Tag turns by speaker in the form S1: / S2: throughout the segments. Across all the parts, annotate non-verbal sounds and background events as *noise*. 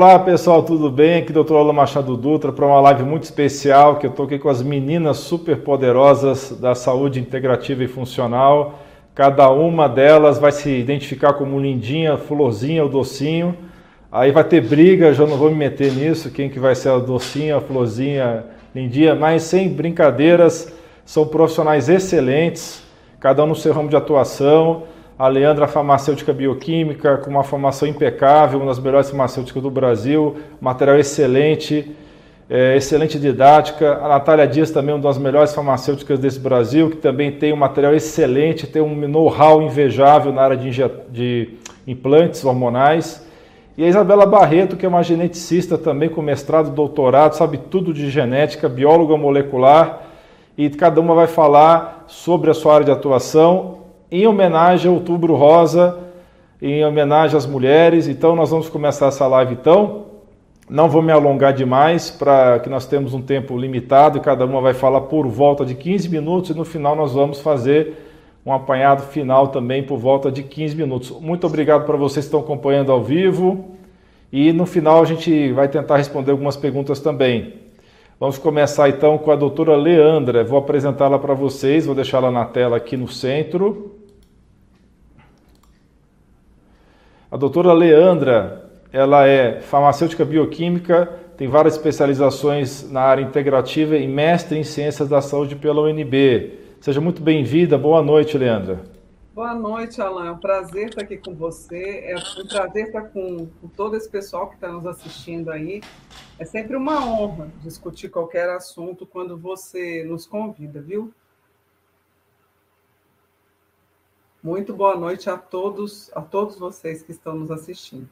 S1: Olá pessoal, tudo bem? Aqui é o Dr. Alan Machado Dutra para uma live muito especial que eu estou aqui com as meninas super poderosas da saúde integrativa e funcional. Cada uma delas vai se identificar como lindinha, florzinha ou docinho. Aí vai ter briga, já não vou me meter nisso, quem que vai ser a docinha, a florzinha, lindinha, mas sem brincadeiras, são profissionais excelentes, cada um no seu ramo de atuação a Leandra farmacêutica bioquímica, com uma formação impecável, uma das melhores farmacêuticas do Brasil, material excelente, é, excelente didática. A Natália Dias também uma das melhores farmacêuticas desse Brasil, que também tem um material excelente, tem um know-how invejável na área de, de implantes hormonais. E a Isabela Barreto, que é uma geneticista também com mestrado, doutorado, sabe tudo de genética, bióloga molecular, e cada uma vai falar sobre a sua área de atuação em homenagem ao Outubro Rosa, em homenagem às mulheres. Então nós vamos começar essa live então. Não vou me alongar demais para que nós temos um tempo limitado e cada uma vai falar por volta de 15 minutos e no final nós vamos fazer um apanhado final também por volta de 15 minutos. Muito obrigado para vocês que estão acompanhando ao vivo e no final a gente vai tentar responder algumas perguntas também. Vamos começar então com a doutora Leandra. Vou apresentá-la para vocês, vou deixá-la na tela aqui no centro. A doutora Leandra, ela é farmacêutica bioquímica, tem várias especializações na área integrativa e mestre em ciências da saúde pela UNB. Seja muito bem-vinda. Boa noite, Leandra.
S2: Boa noite, Alain. É um prazer estar aqui com você. É um prazer estar com, com todo esse pessoal que está nos assistindo aí. É sempre uma honra discutir qualquer assunto quando você nos convida, viu? Muito boa noite a todos, a todos vocês que estão nos assistindo.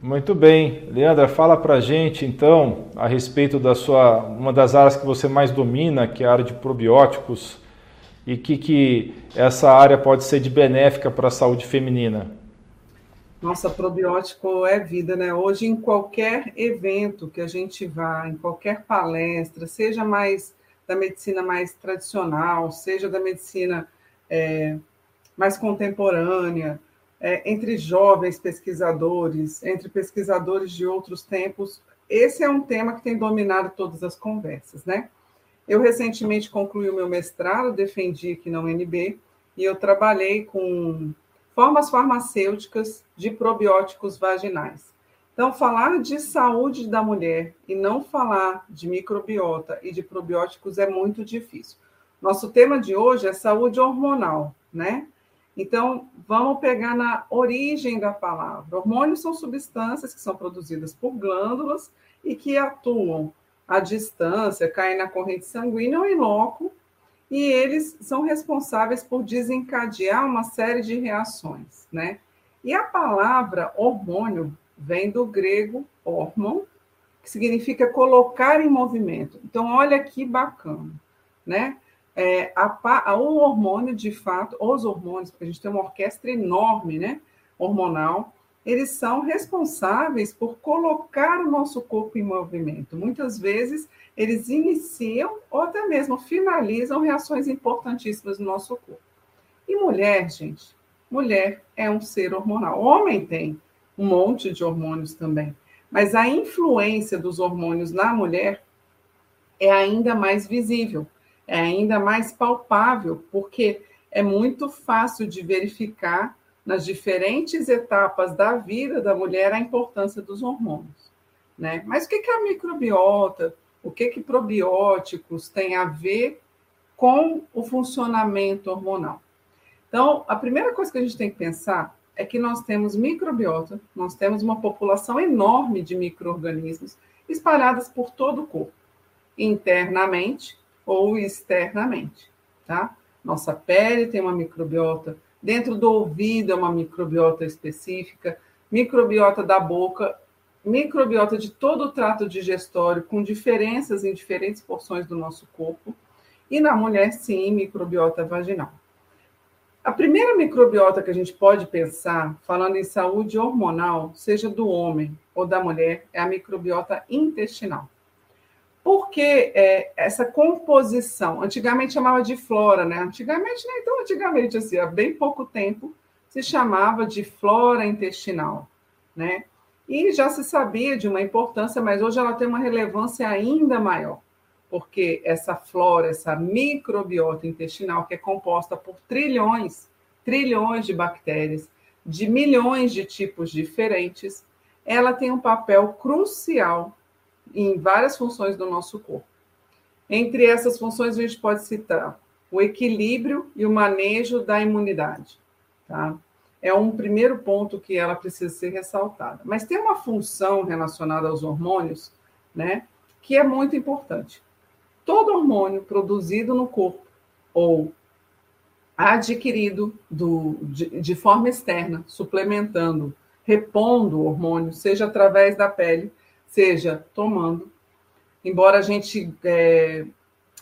S1: Muito bem, Leandra, fala para a gente então a respeito da sua uma das áreas que você mais domina, que é a área de probióticos, e que, que essa área pode ser de benéfica para a saúde feminina.
S2: Nossa, probiótico é vida, né? Hoje, em qualquer evento que a gente vá, em qualquer palestra, seja mais da medicina mais tradicional, seja da medicina é, mais contemporânea, é, entre jovens pesquisadores, entre pesquisadores de outros tempos. Esse é um tema que tem dominado todas as conversas, né? Eu recentemente concluí o meu mestrado, defendi aqui na UNB, e eu trabalhei com formas farmacêuticas de probióticos vaginais. Então, falar de saúde da mulher e não falar de microbiota e de probióticos é muito difícil. Nosso tema de hoje é saúde hormonal, né? Então, vamos pegar na origem da palavra. Hormônios são substâncias que são produzidas por glândulas e que atuam à distância, caem na corrente sanguínea ou em loco, e eles são responsáveis por desencadear uma série de reações, né? E a palavra hormônio vem do grego hormon, que significa colocar em movimento. Então, olha que bacana, né? É, a, o hormônio, de fato, os hormônios, porque a gente tem uma orquestra enorme, né, hormonal, eles são responsáveis por colocar o nosso corpo em movimento. Muitas vezes, eles iniciam ou até mesmo finalizam reações importantíssimas no nosso corpo. E mulher, gente, mulher é um ser hormonal. Homem tem um monte de hormônios também, mas a influência dos hormônios na mulher é ainda mais visível é ainda mais palpável, porque é muito fácil de verificar nas diferentes etapas da vida da mulher a importância dos hormônios. Né? Mas o que é a microbiota? O que, que probióticos têm a ver com o funcionamento hormonal? Então, a primeira coisa que a gente tem que pensar é que nós temos microbiota, nós temos uma população enorme de micro-organismos espalhadas por todo o corpo, internamente ou externamente, tá? Nossa pele tem uma microbiota, dentro do ouvido é uma microbiota específica, microbiota da boca, microbiota de todo o trato digestório, com diferenças em diferentes porções do nosso corpo, e na mulher, sim, microbiota vaginal. A primeira microbiota que a gente pode pensar, falando em saúde hormonal, seja do homem ou da mulher, é a microbiota intestinal. Por que é, essa composição? Antigamente chamava de flora, né? Antigamente, nem tão antigamente, assim, há bem pouco tempo, se chamava de flora intestinal, né? E já se sabia de uma importância, mas hoje ela tem uma relevância ainda maior, porque essa flora, essa microbiota intestinal, que é composta por trilhões, trilhões de bactérias, de milhões de tipos diferentes, ela tem um papel crucial em várias funções do nosso corpo. Entre essas funções, a gente pode citar o equilíbrio e o manejo da imunidade. Tá? É um primeiro ponto que ela precisa ser ressaltada. Mas tem uma função relacionada aos hormônios, né, que é muito importante. Todo hormônio produzido no corpo ou adquirido do, de, de forma externa, suplementando, repondo o hormônio, seja através da pele, seja tomando, embora a gente é,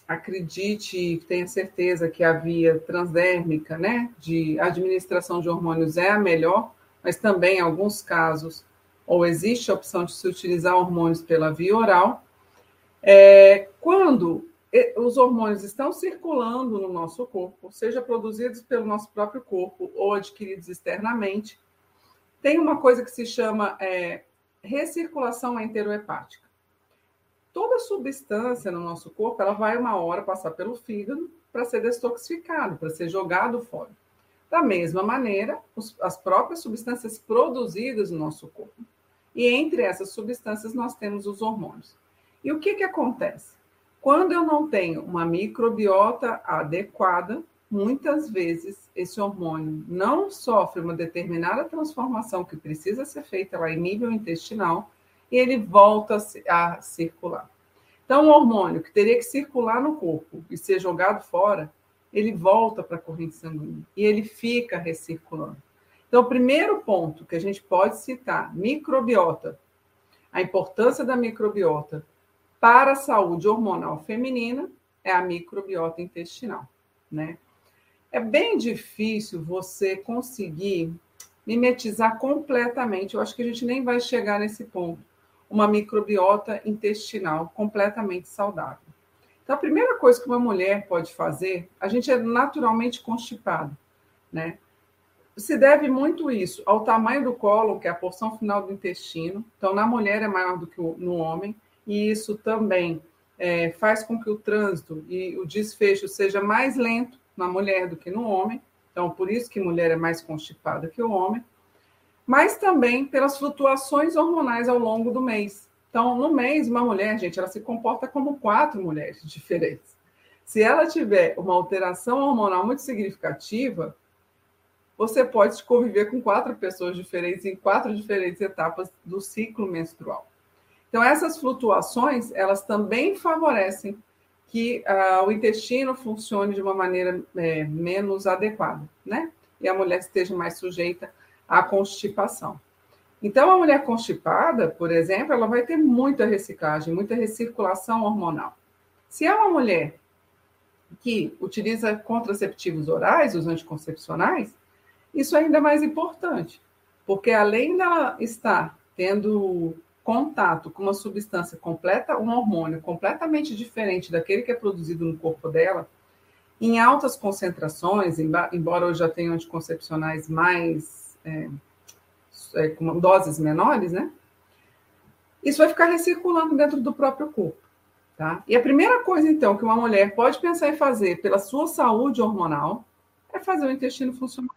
S2: acredite, tenha certeza que a via transdérmica, né, de administração de hormônios é a melhor, mas também em alguns casos, ou existe a opção de se utilizar hormônios pela via oral, é, quando os hormônios estão circulando no nosso corpo, seja produzidos pelo nosso próprio corpo ou adquiridos externamente, tem uma coisa que se chama é, recirculação enterohepática toda substância no nosso corpo, ela vai uma hora passar pelo fígado para ser detoxificado, para ser jogado fora. Da mesma maneira, os, as próprias substâncias produzidas no nosso corpo. E entre essas substâncias nós temos os hormônios. E o que, que acontece? Quando eu não tenho uma microbiota adequada, muitas vezes esse hormônio não sofre uma determinada transformação que precisa ser feita lá em nível intestinal, e ele volta a circular. Então, o hormônio que teria que circular no corpo e ser jogado fora, ele volta para a corrente sanguínea e ele fica recirculando. Então, o primeiro ponto que a gente pode citar, microbiota, a importância da microbiota para a saúde hormonal feminina é a microbiota intestinal, né? É bem difícil você conseguir mimetizar completamente. Eu acho que a gente nem vai chegar nesse ponto uma microbiota intestinal completamente saudável. Então, a primeira coisa que uma mulher pode fazer, a gente é naturalmente constipado, né? Se deve muito isso ao tamanho do colo, que é a porção final do intestino. Então, na mulher é maior do que no homem, e isso também é, faz com que o trânsito e o desfecho seja mais lento na mulher do que no homem. Então, por isso que mulher é mais constipada que o homem mas também pelas flutuações hormonais ao longo do mês. Então, no mês, uma mulher, gente, ela se comporta como quatro mulheres *laughs* diferentes. Se ela tiver uma alteração hormonal muito significativa, você pode conviver com quatro pessoas diferentes em quatro diferentes etapas do ciclo menstrual. Então, essas flutuações, elas também favorecem que uh, o intestino funcione de uma maneira é, menos adequada, né? E a mulher esteja mais sujeita a constipação. Então, a mulher constipada, por exemplo, ela vai ter muita reciclagem, muita recirculação hormonal. Se é uma mulher que utiliza contraceptivos orais, os anticoncepcionais, isso é ainda mais importante, porque além dela estar tendo contato com uma substância completa, um hormônio completamente diferente daquele que é produzido no corpo dela, em altas concentrações, embora eu já tenha anticoncepcionais mais é, é, com doses menores, né? Isso vai ficar recirculando dentro do próprio corpo. Tá? E a primeira coisa, então, que uma mulher pode pensar em fazer pela sua saúde hormonal é fazer o intestino funcionar.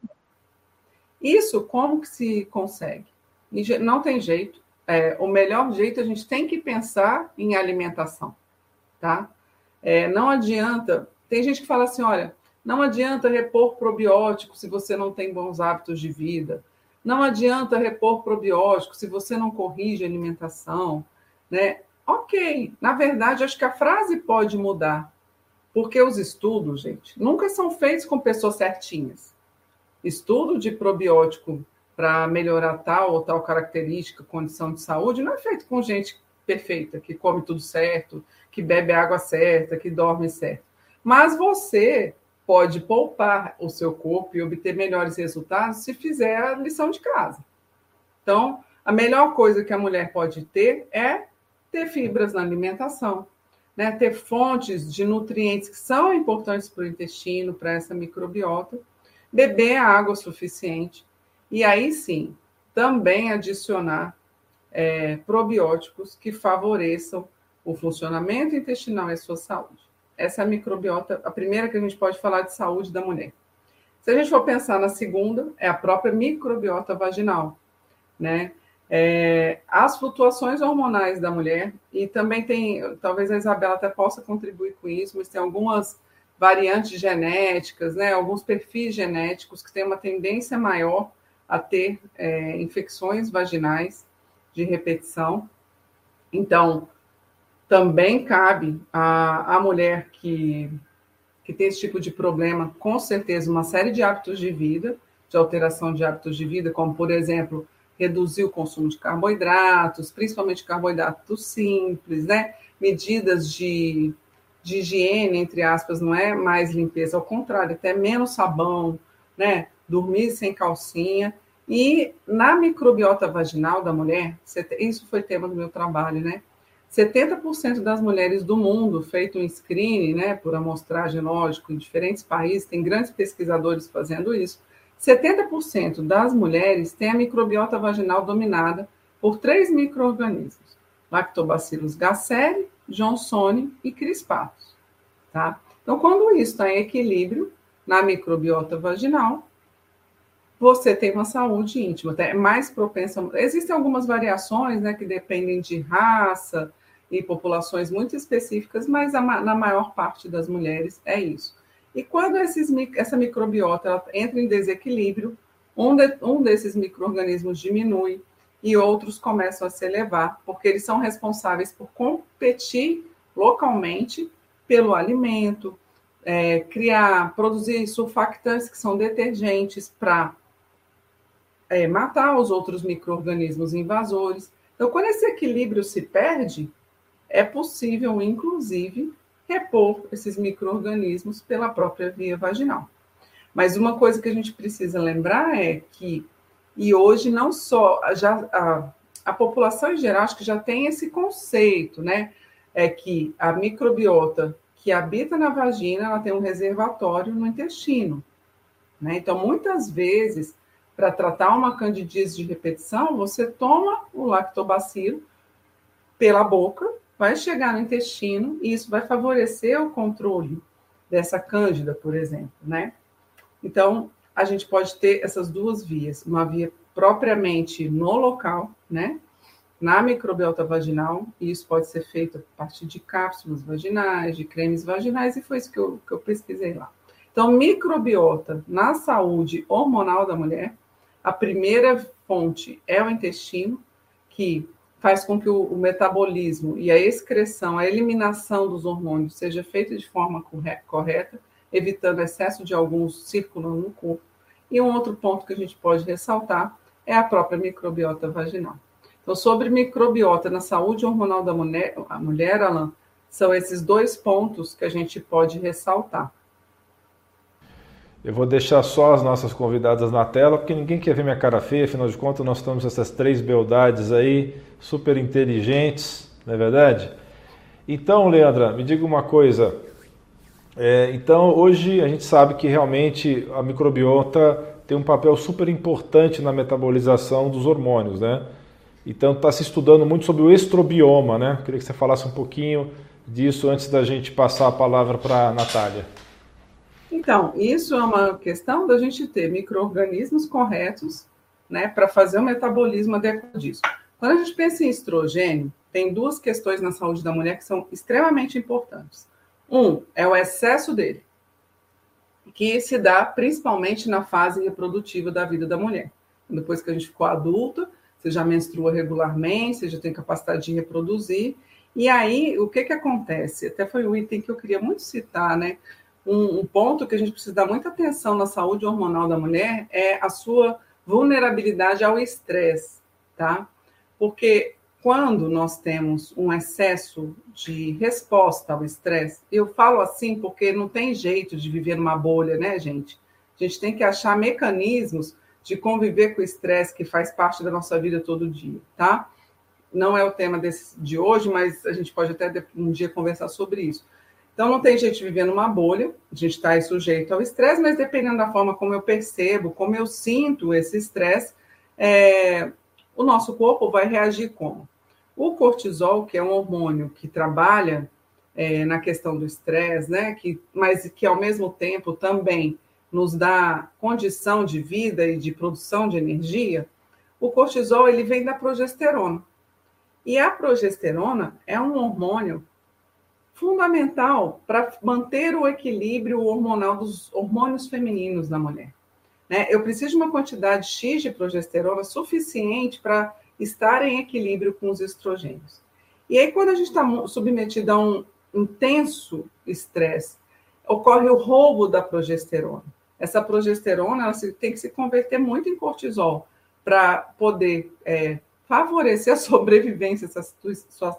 S2: Isso, como que se consegue? Não tem jeito. É, o melhor jeito, a gente tem que pensar em alimentação, tá? É, não adianta. Tem gente que fala assim: olha, não adianta repor probiótico se você não tem bons hábitos de vida. Não adianta repor probiótico se você não corrige a alimentação, né? Ok, na verdade, acho que a frase pode mudar, porque os estudos, gente, nunca são feitos com pessoas certinhas. Estudo de probiótico para melhorar tal ou tal característica, condição de saúde, não é feito com gente perfeita, que come tudo certo, que bebe água certa, que dorme certo. Mas você pode poupar o seu corpo e obter melhores resultados se fizer a lição de casa. Então, a melhor coisa que a mulher pode ter é ter fibras na alimentação, né? ter fontes de nutrientes que são importantes para o intestino, para essa microbiota, beber água suficiente e aí sim também adicionar é, probióticos que favoreçam o funcionamento intestinal e a sua saúde. Essa é a microbiota, a primeira que a gente pode falar de saúde da mulher. Se a gente for pensar na segunda, é a própria microbiota vaginal, né? É, as flutuações hormonais da mulher, e também tem, talvez a Isabela até possa contribuir com isso, mas tem algumas variantes genéticas, né, alguns perfis genéticos que têm uma tendência maior a ter é, infecções vaginais de repetição. Então, também cabe à, à mulher que, que tem esse tipo de problema, com certeza, uma série de hábitos de vida, de alteração de hábitos de vida, como, por exemplo, reduzir o consumo de carboidratos, principalmente carboidratos simples, né? Medidas de, de higiene, entre aspas, não é mais limpeza, ao contrário, até menos sabão, né? Dormir sem calcinha. E na microbiota vaginal da mulher, isso foi tema do meu trabalho, né? 70% das mulheres do mundo, feito um screening, né, por amostragem, lógico, em diferentes países, tem grandes pesquisadores fazendo isso, 70% das mulheres têm a microbiota vaginal dominada por três micro-organismos: Lactobacillus gasseri, Johnsoni e crispatus. Tá? Então, quando isso está em equilíbrio na microbiota vaginal, você tem uma saúde íntima, é mais propensa. Existem algumas variações né, que dependem de raça e populações muito específicas, mas a, na maior parte das mulheres é isso. E quando esses, essa microbiota entra em desequilíbrio, um, de, um desses micro-organismos diminui e outros começam a se elevar, porque eles são responsáveis por competir localmente pelo alimento, é, criar, produzir surfactantes, que são detergentes para é, matar os outros micro-organismos invasores. Então, quando esse equilíbrio se perde, é possível, inclusive, repor esses micro-organismos pela própria via vaginal. Mas uma coisa que a gente precisa lembrar é que, e hoje não só, já, a, a população em geral, acho que já tem esse conceito, né? É que a microbiota que habita na vagina, ela tem um reservatório no intestino. Né? Então, muitas vezes, para tratar uma candidíase de repetição, você toma o lactobacilo pela boca vai chegar no intestino e isso vai favorecer o controle dessa cândida, por exemplo, né? Então, a gente pode ter essas duas vias, uma via propriamente no local, né? Na microbiota vaginal, e isso pode ser feito a partir de cápsulas vaginais, de cremes vaginais, e foi isso que eu, que eu pesquisei lá. Então, microbiota na saúde hormonal da mulher, a primeira fonte é o intestino, que faz com que o, o, metabolismo e a excreção, a eliminação dos hormônios seja feita de forma correta, evitando excesso de alguns circulando no corpo. E um outro ponto que a gente pode ressaltar é a própria microbiota vaginal. Então, sobre microbiota na saúde hormonal da mulher, a mulher, Alan, são esses dois pontos que a gente pode ressaltar.
S1: Eu vou deixar só as nossas convidadas na tela, porque ninguém quer ver minha cara feia, afinal de contas, nós temos essas três beldades aí, super inteligentes, não é verdade? Então, Leandra, me diga uma coisa. É, então, hoje a gente sabe que realmente a microbiota tem um papel super importante na metabolização dos hormônios, né? Então, está se estudando muito sobre o estrobioma, né? Queria que você falasse um pouquinho disso antes da gente passar a palavra para a Natália.
S2: Então, isso é uma questão da gente ter micro-organismos corretos né, para fazer o metabolismo adequado disso. Quando a gente pensa em estrogênio, tem duas questões na saúde da mulher que são extremamente importantes. Um é o excesso dele, que se dá principalmente na fase reprodutiva da vida da mulher. Depois que a gente ficou adulta, você já menstrua regularmente, você já tem capacidade de reproduzir. E aí, o que, que acontece? Até foi um item que eu queria muito citar, né? Um, um ponto que a gente precisa dar muita atenção na saúde hormonal da mulher é a sua vulnerabilidade ao estresse, tá? Porque quando nós temos um excesso de resposta ao estresse, eu falo assim porque não tem jeito de viver numa bolha, né, gente? A gente tem que achar mecanismos de conviver com o estresse que faz parte da nossa vida todo dia, tá? Não é o tema desse, de hoje, mas a gente pode até um dia conversar sobre isso. Então, não tem gente vivendo numa bolha, a gente está sujeito ao estresse, mas dependendo da forma como eu percebo, como eu sinto esse estresse, é, o nosso corpo vai reagir como? O cortisol, que é um hormônio que trabalha é, na questão do estresse, né? Que, mas que ao mesmo tempo também nos dá condição de vida e de produção de energia, o cortisol ele vem da progesterona. E a progesterona é um hormônio fundamental para manter o equilíbrio hormonal dos hormônios femininos da mulher. Né? Eu preciso de uma quantidade X de progesterona suficiente para estar em equilíbrio com os estrogênios. E aí, quando a gente está submetido a um intenso estresse, ocorre o roubo da progesterona. Essa progesterona tem que se converter muito em cortisol para poder é, favorecer a *laughs* sobrevivência dessa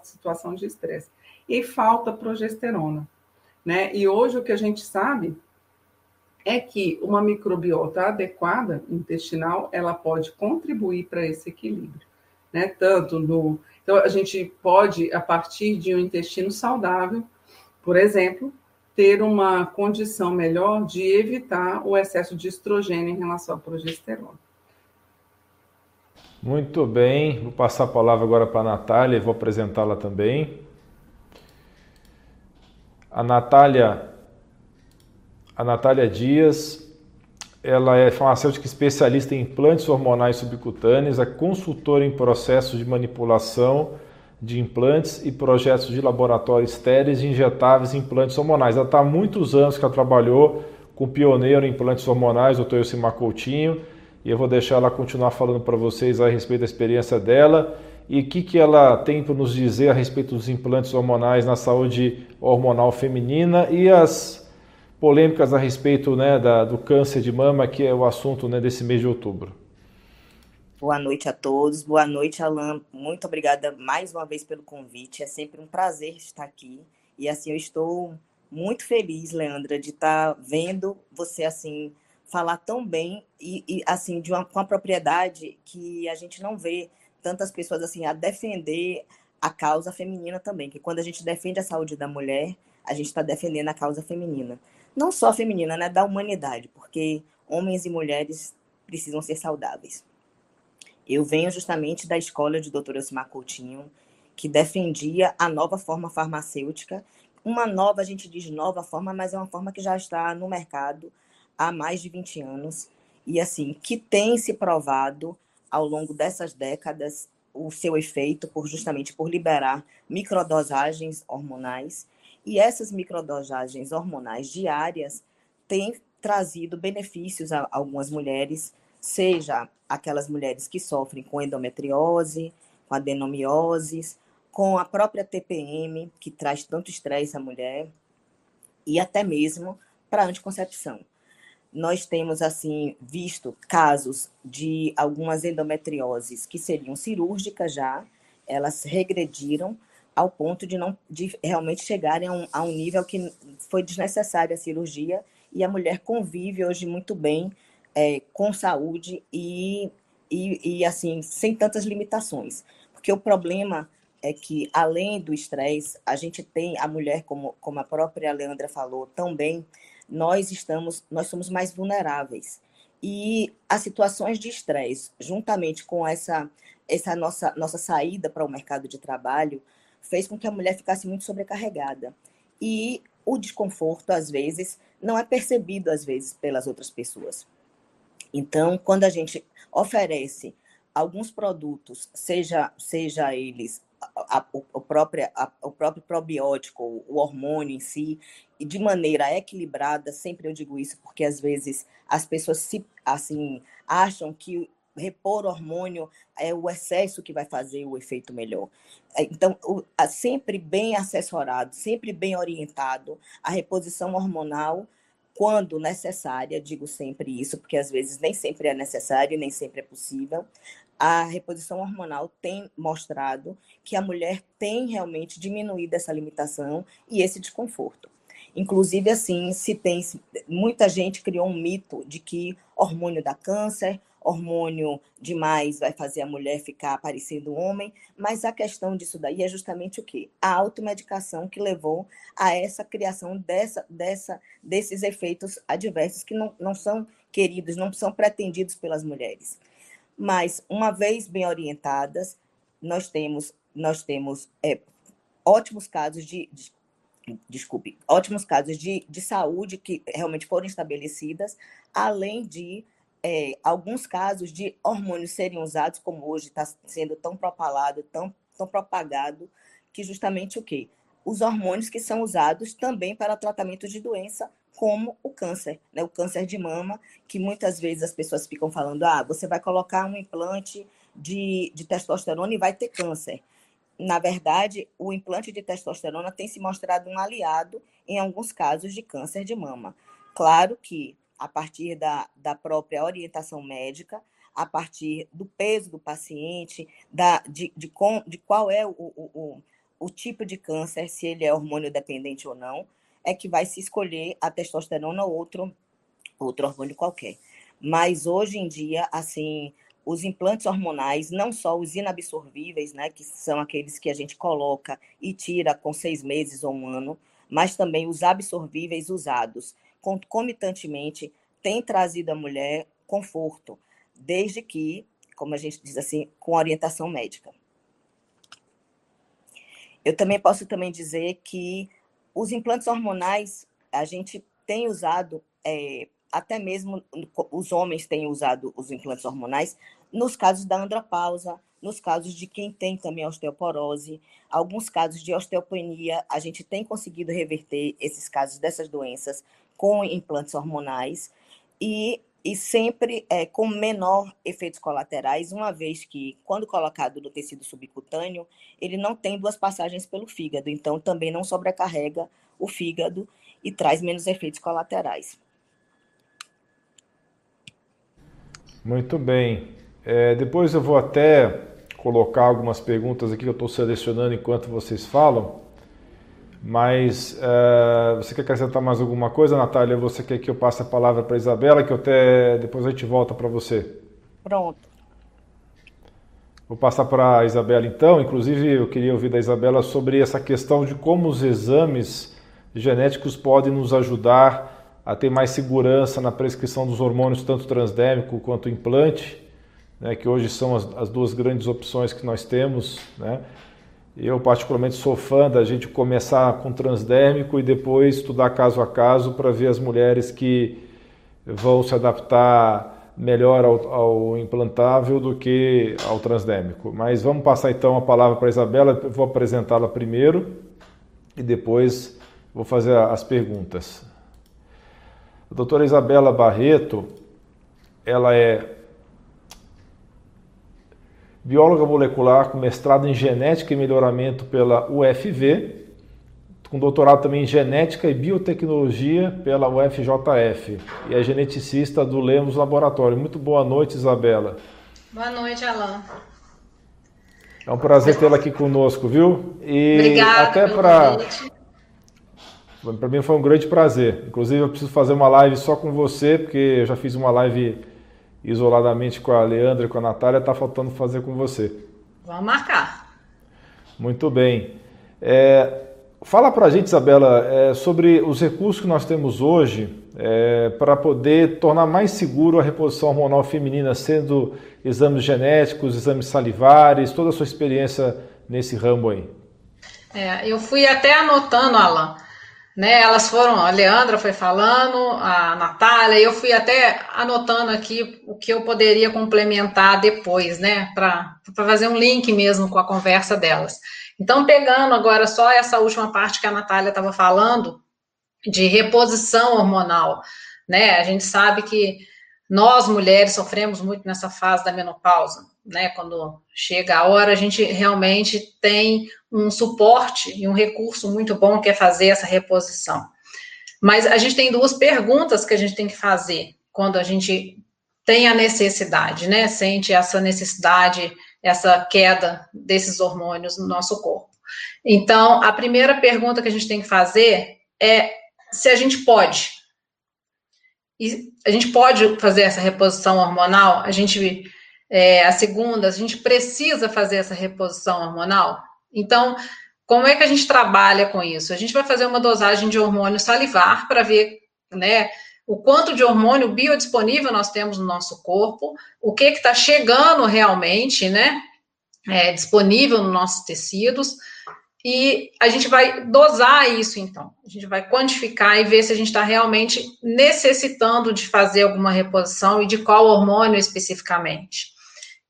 S2: situação de estresse. E falta progesterona. Né? E hoje o que a gente sabe é que uma microbiota adequada intestinal ela pode contribuir para esse equilíbrio, né? Tanto no então a gente pode a partir de um intestino saudável, por exemplo, ter uma condição melhor de evitar o excesso de estrogênio em relação à progesterona.
S1: Muito bem, vou passar a palavra agora para a Natália e vou apresentá-la também. A Natália, a Natália Dias, ela é farmacêutica especialista em implantes hormonais subcutâneos, é consultora em processos de manipulação de implantes e projetos de laboratório estéreis e injetáveis em implantes hormonais. Ela está há muitos anos que ela trabalhou com o pioneiro em implantes hormonais, o Dr. Elcimar Coutinho, e eu vou deixar ela continuar falando para vocês a respeito da experiência dela e o que, que ela tem para nos dizer a respeito dos implantes hormonais na saúde hormonal feminina e as polêmicas a respeito né, da, do câncer de mama, que é o assunto né, desse mês de outubro.
S3: Boa noite a todos. Boa noite, Alan. Muito obrigada mais uma vez pelo convite. É sempre um prazer estar aqui. E assim, eu estou muito feliz, Leandra, de estar vendo você assim falar tão bem e, e assim de uma com a propriedade que a gente não vê tantas pessoas assim a defender a causa feminina também. Que quando a gente defende a saúde da mulher, a gente está defendendo a causa feminina, não só feminina, né, da humanidade, porque homens e mulheres precisam ser saudáveis. Eu venho justamente da escola de doutora Osmar Coutinho, que defendia a nova forma farmacêutica. Uma nova, a gente diz nova forma, mas é uma forma que já está no mercado há mais de 20 anos. E assim, que tem se provado ao longo dessas décadas o seu efeito por justamente por liberar microdosagens hormonais. E essas microdosagens hormonais diárias têm trazido benefícios a algumas mulheres, seja aquelas mulheres que sofrem com endometriose, com adenomioses, com a própria TPM, que traz tanto estresse à mulher, e até mesmo para anticoncepção. Nós temos, assim, visto casos de algumas endometrioses que seriam cirúrgicas já, elas regrediram ao ponto de não de realmente chegarem a um, a um nível que foi desnecessária a cirurgia e a mulher convive hoje muito bem é, com saúde e, e, e, assim, sem tantas limitações. Porque o problema é que, além do estresse, a gente tem a mulher, como, como a própria Leandra falou, também, nós estamos, nós somos mais vulneráveis. E as situações de estresse, juntamente com essa, essa nossa, nossa saída para o mercado de trabalho, fez com que a mulher ficasse muito sobrecarregada. E o desconforto, às vezes, não é percebido, às vezes, pelas outras pessoas. Então, quando a gente oferece alguns produtos, seja, seja eles a, a, o, próprio, a, o próprio probiótico, o hormônio em si, e de maneira equilibrada, sempre eu digo isso porque às vezes as pessoas se assim acham que repor hormônio é o excesso que vai fazer o efeito melhor. É, então, o, sempre bem assessorado, sempre bem orientado, a reposição hormonal quando necessária, digo sempre isso, porque às vezes nem sempre é necessário, nem sempre é possível. A reposição hormonal tem mostrado que a mulher tem realmente diminuído essa limitação e esse desconforto. Inclusive, assim, se tem muita gente criou um mito de que hormônio dá câncer, hormônio demais vai fazer a mulher ficar parecendo homem, mas a questão disso daí é justamente o quê? A automedicação que levou a essa criação dessa, dessa, desses efeitos adversos que não, não são queridos, não são pretendidos pelas mulheres. Mas, uma vez bem orientadas, nós temos, nós temos é, ótimos casos de, de desculpe, ótimos casos de, de saúde que realmente foram estabelecidas, além de é, alguns casos de hormônios serem usados, como hoje está sendo tão propalado, tão, tão propagado, que justamente o quê? Os hormônios que são usados também para tratamento de doença, como o câncer, né? o câncer de mama, que muitas vezes as pessoas ficam falando, ah, você vai colocar um implante de, de testosterona e vai ter câncer na verdade, o implante de testosterona tem se mostrado um aliado em alguns casos de câncer de mama. Claro que, a partir da, da própria orientação médica, a partir do peso do paciente, da, de, de, com, de qual é o, o, o, o tipo de câncer, se ele é hormônio dependente ou não, é que vai se escolher a testosterona ou outro, outro hormônio qualquer. Mas hoje em dia, assim, os implantes hormonais, não só os inabsorvíveis, né, que são aqueles que a gente coloca e tira com seis meses ou um ano, mas também os absorvíveis usados concomitantemente, têm trazido à mulher conforto, desde que, como a gente diz assim, com orientação médica. Eu também posso também dizer que os implantes hormonais a gente tem usado é, até mesmo os homens têm usado os implantes hormonais nos casos da andropausa, nos casos de quem tem também osteoporose, alguns casos de osteopenia, a gente tem conseguido reverter esses casos dessas doenças com implantes hormonais e, e sempre é, com menor efeitos colaterais, uma vez que, quando colocado no tecido subcutâneo, ele não tem duas passagens pelo fígado, então também não sobrecarrega o fígado e traz menos efeitos colaterais.
S1: Muito bem. É, depois eu vou até colocar algumas perguntas aqui que eu estou selecionando enquanto vocês falam. Mas é, você quer acrescentar mais alguma coisa, Natália? Você quer que eu passe a palavra para Isabela, que eu até depois a gente volta para você?
S3: Pronto.
S1: Vou passar para a Isabela então. Inclusive, eu queria ouvir da Isabela sobre essa questão de como os exames genéticos podem nos ajudar a ter mais segurança na prescrição dos hormônios, tanto transdérmico quanto implante, né, que hoje são as, as, duas grandes opções que nós temos. Né? Eu, particularmente, sou fã da gente começar com transdérmico e depois estudar caso a caso para ver as mulheres que vão se adaptar melhor ao, ao, implantável do que ao transdérmico. Mas vamos passar então a palavra para a Isabela, eu vou apresentá-la primeiro e depois vou fazer as perguntas. A doutora Isabela Barreto, ela é bióloga molecular com mestrado em genética e melhoramento pela UFV, com doutorado também em genética e biotecnologia pela UFJF e é geneticista do Lemos Laboratório. Muito boa noite, Isabela.
S4: Boa noite, Alain.
S1: É um prazer tê-la aqui conosco, viu?
S4: E Obrigada até para
S1: para mim foi um grande prazer. Inclusive, eu preciso fazer uma live só com você, porque eu já fiz uma live isoladamente com a Leandra e com a Natália, está faltando fazer com você.
S4: Vamos marcar.
S1: Muito bem. É, fala para a gente, Isabela, é, sobre os recursos que nós temos hoje é, para poder tornar mais seguro a reposição hormonal feminina, sendo exames genéticos, exames salivares, toda a sua experiência nesse ramo aí.
S4: É, eu fui até anotando, Alan, né? Elas foram, a Leandra foi falando, a Natália, eu fui até anotando aqui o que eu poderia complementar depois, né? Para fazer um link mesmo com a conversa delas. Então, pegando agora só essa última parte que a Natália estava falando, de reposição hormonal, né? A gente sabe que nós mulheres sofremos muito nessa fase da menopausa, né? Quando chega a hora, a gente realmente tem um suporte e um recurso muito bom que é fazer essa reposição. Mas a gente tem duas perguntas que a gente tem que fazer quando a gente tem a necessidade, né? Sente essa necessidade, essa queda desses hormônios no nosso corpo. Então, a primeira pergunta que a gente tem que fazer é se a gente pode. E a gente pode fazer essa reposição hormonal? A gente, é, a segunda, a gente precisa fazer essa reposição hormonal? Então, como é que a gente trabalha com isso? A gente vai fazer uma dosagem de hormônio salivar para ver, né, o quanto de hormônio biodisponível nós temos no nosso corpo, o que está chegando realmente, né, é, disponível nos nossos tecidos, e a gente vai dosar isso, então. A gente vai quantificar e ver se a gente está realmente necessitando de fazer alguma reposição e de qual hormônio especificamente.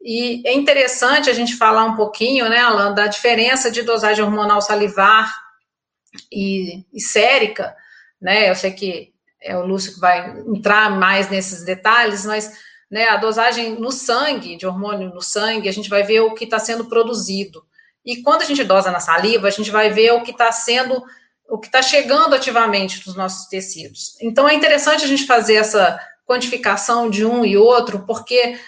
S4: E é interessante a gente falar um pouquinho, né, Alan, da diferença de dosagem hormonal salivar e, e sérica, né? Eu sei que é o Lúcio que vai entrar mais nesses detalhes, mas né, a dosagem no sangue, de hormônio no sangue, a gente vai ver o que está sendo produzido. E quando a gente dosa na saliva, a gente vai ver o que está sendo, o que está chegando ativamente nos nossos tecidos. Então é interessante a gente fazer essa quantificação de um e outro, porque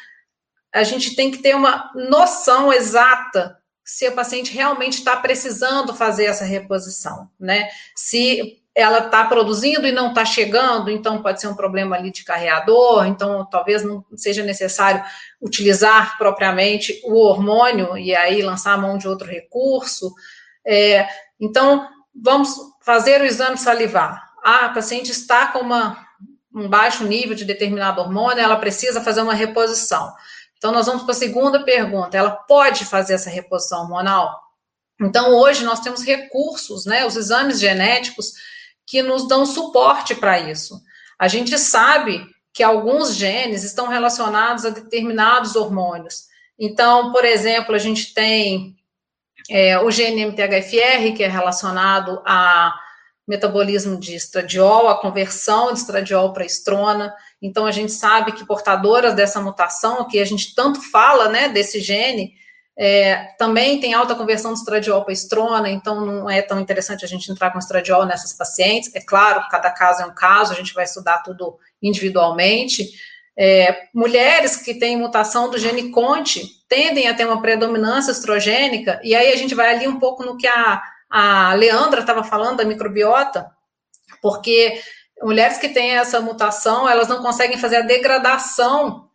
S4: a gente tem que ter uma noção exata se o paciente realmente está precisando fazer essa reposição, né? Se ela está produzindo e não está chegando, então pode ser um problema ali de carreador, então talvez não seja necessário utilizar propriamente o hormônio e aí lançar a mão de outro recurso. É, então, vamos fazer o exame salivar. Ah, a paciente está com uma, um baixo nível de determinado hormônio, ela precisa fazer uma reposição. Então, nós vamos para a segunda pergunta: ela pode fazer essa reposição hormonal? Então, hoje nós temos recursos, né, os exames genéticos que nos dão suporte para isso. A gente sabe que alguns genes estão relacionados a determinados hormônios. Então, por exemplo, a gente tem é, o gene MTHFR, que é relacionado a metabolismo de estradiol, a conversão de estradiol para estrona. Então, a gente sabe que portadoras dessa mutação, que a gente tanto fala, né, desse gene, é, também tem alta conversão de estradiol para estrona, então não é tão interessante a gente entrar com estradiol nessas pacientes. É claro, cada caso é um caso, a gente vai estudar tudo individualmente. É, mulheres que têm mutação do gene CONTE tendem a ter uma predominância estrogênica, e aí a gente vai ali um pouco no que a, a Leandra estava falando da microbiota, porque mulheres que têm essa mutação, elas não conseguem fazer a degradação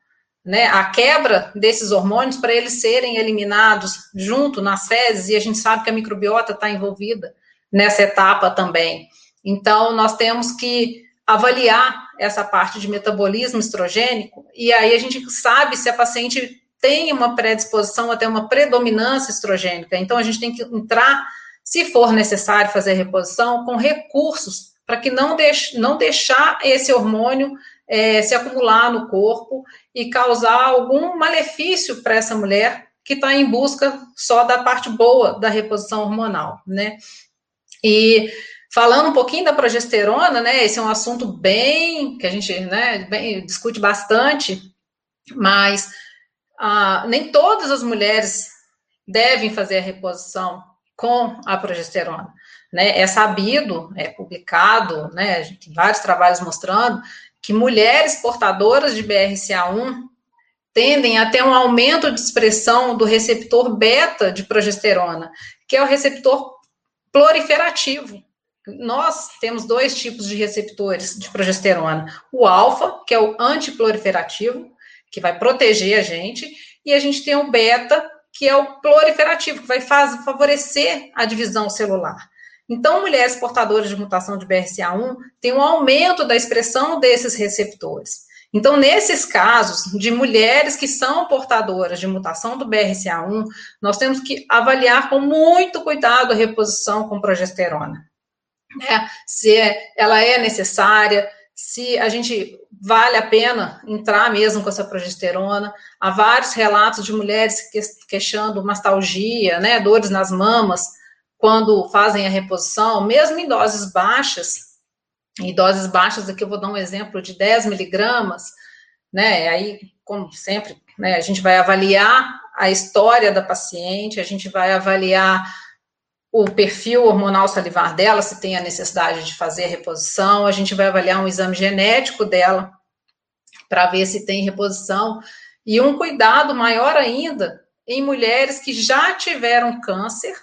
S4: né, a quebra desses hormônios para eles serem eliminados junto nas fezes, e a gente sabe que a microbiota está envolvida nessa etapa também. Então, nós temos que avaliar essa parte de metabolismo estrogênico, e aí a gente sabe se a paciente tem uma predisposição até uma predominância estrogênica. Então, a gente tem que entrar, se for necessário fazer reposição, com recursos para que não, deixe, não deixar esse hormônio é, se acumular no corpo e causar algum malefício para essa mulher que está em busca só da parte boa da reposição hormonal, né? E falando um pouquinho da progesterona, né? Esse é um assunto bem que a gente, né, bem, discute bastante, mas ah, nem todas as mulheres devem fazer a reposição com a progesterona. Né, é sabido, é publicado, né, vários trabalhos mostrando que mulheres portadoras de BRCA1 tendem a ter um aumento de expressão do receptor beta de progesterona, que é o receptor proliferativo. Nós temos dois tipos de receptores de progesterona: o alfa, que é o antiproliferativo, que vai proteger a gente, e a gente tem o beta, que é o proliferativo, que vai favorecer a divisão celular. Então, mulheres portadoras de mutação de BRCA1 têm um aumento da expressão desses receptores. Então, nesses casos de mulheres que são portadoras de mutação do BRCA1, nós temos que avaliar com muito cuidado a reposição com progesterona. Né? Se ela é necessária, se a gente vale a pena entrar mesmo com essa progesterona. Há vários relatos de mulheres queixando mastalgia, né, dores nas mamas, quando fazem a reposição, mesmo em doses baixas, em doses baixas, aqui eu vou dar um exemplo de 10 miligramas, né, aí, como sempre, né, a gente vai avaliar a história da paciente, a gente vai avaliar o perfil hormonal salivar dela, se tem a necessidade de fazer a reposição, a gente vai avaliar um exame genético dela, para ver se tem reposição, e um cuidado maior ainda em mulheres que já tiveram câncer,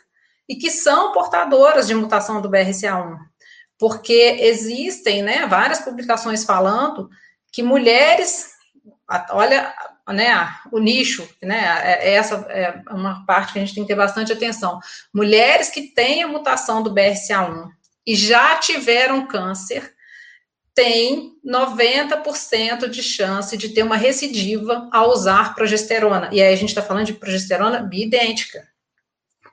S4: e que são portadoras de mutação do BRCA1, porque existem né, várias publicações falando que mulheres, olha né, o nicho, né, é, é essa é uma parte que a gente tem que ter bastante atenção. Mulheres que têm a mutação do BRCA1 e já tiveram câncer, tem 90% de chance de ter uma recidiva ao usar progesterona. E aí a gente está falando de progesterona biidêntica.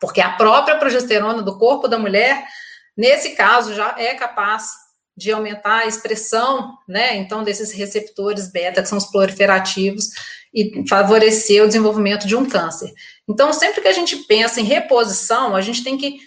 S4: Porque a própria progesterona do corpo da mulher, nesse caso, já é capaz de aumentar a expressão, né, então, desses receptores beta, que são os proliferativos, e favorecer o desenvolvimento de um câncer. Então, sempre que a gente pensa em reposição, a gente tem que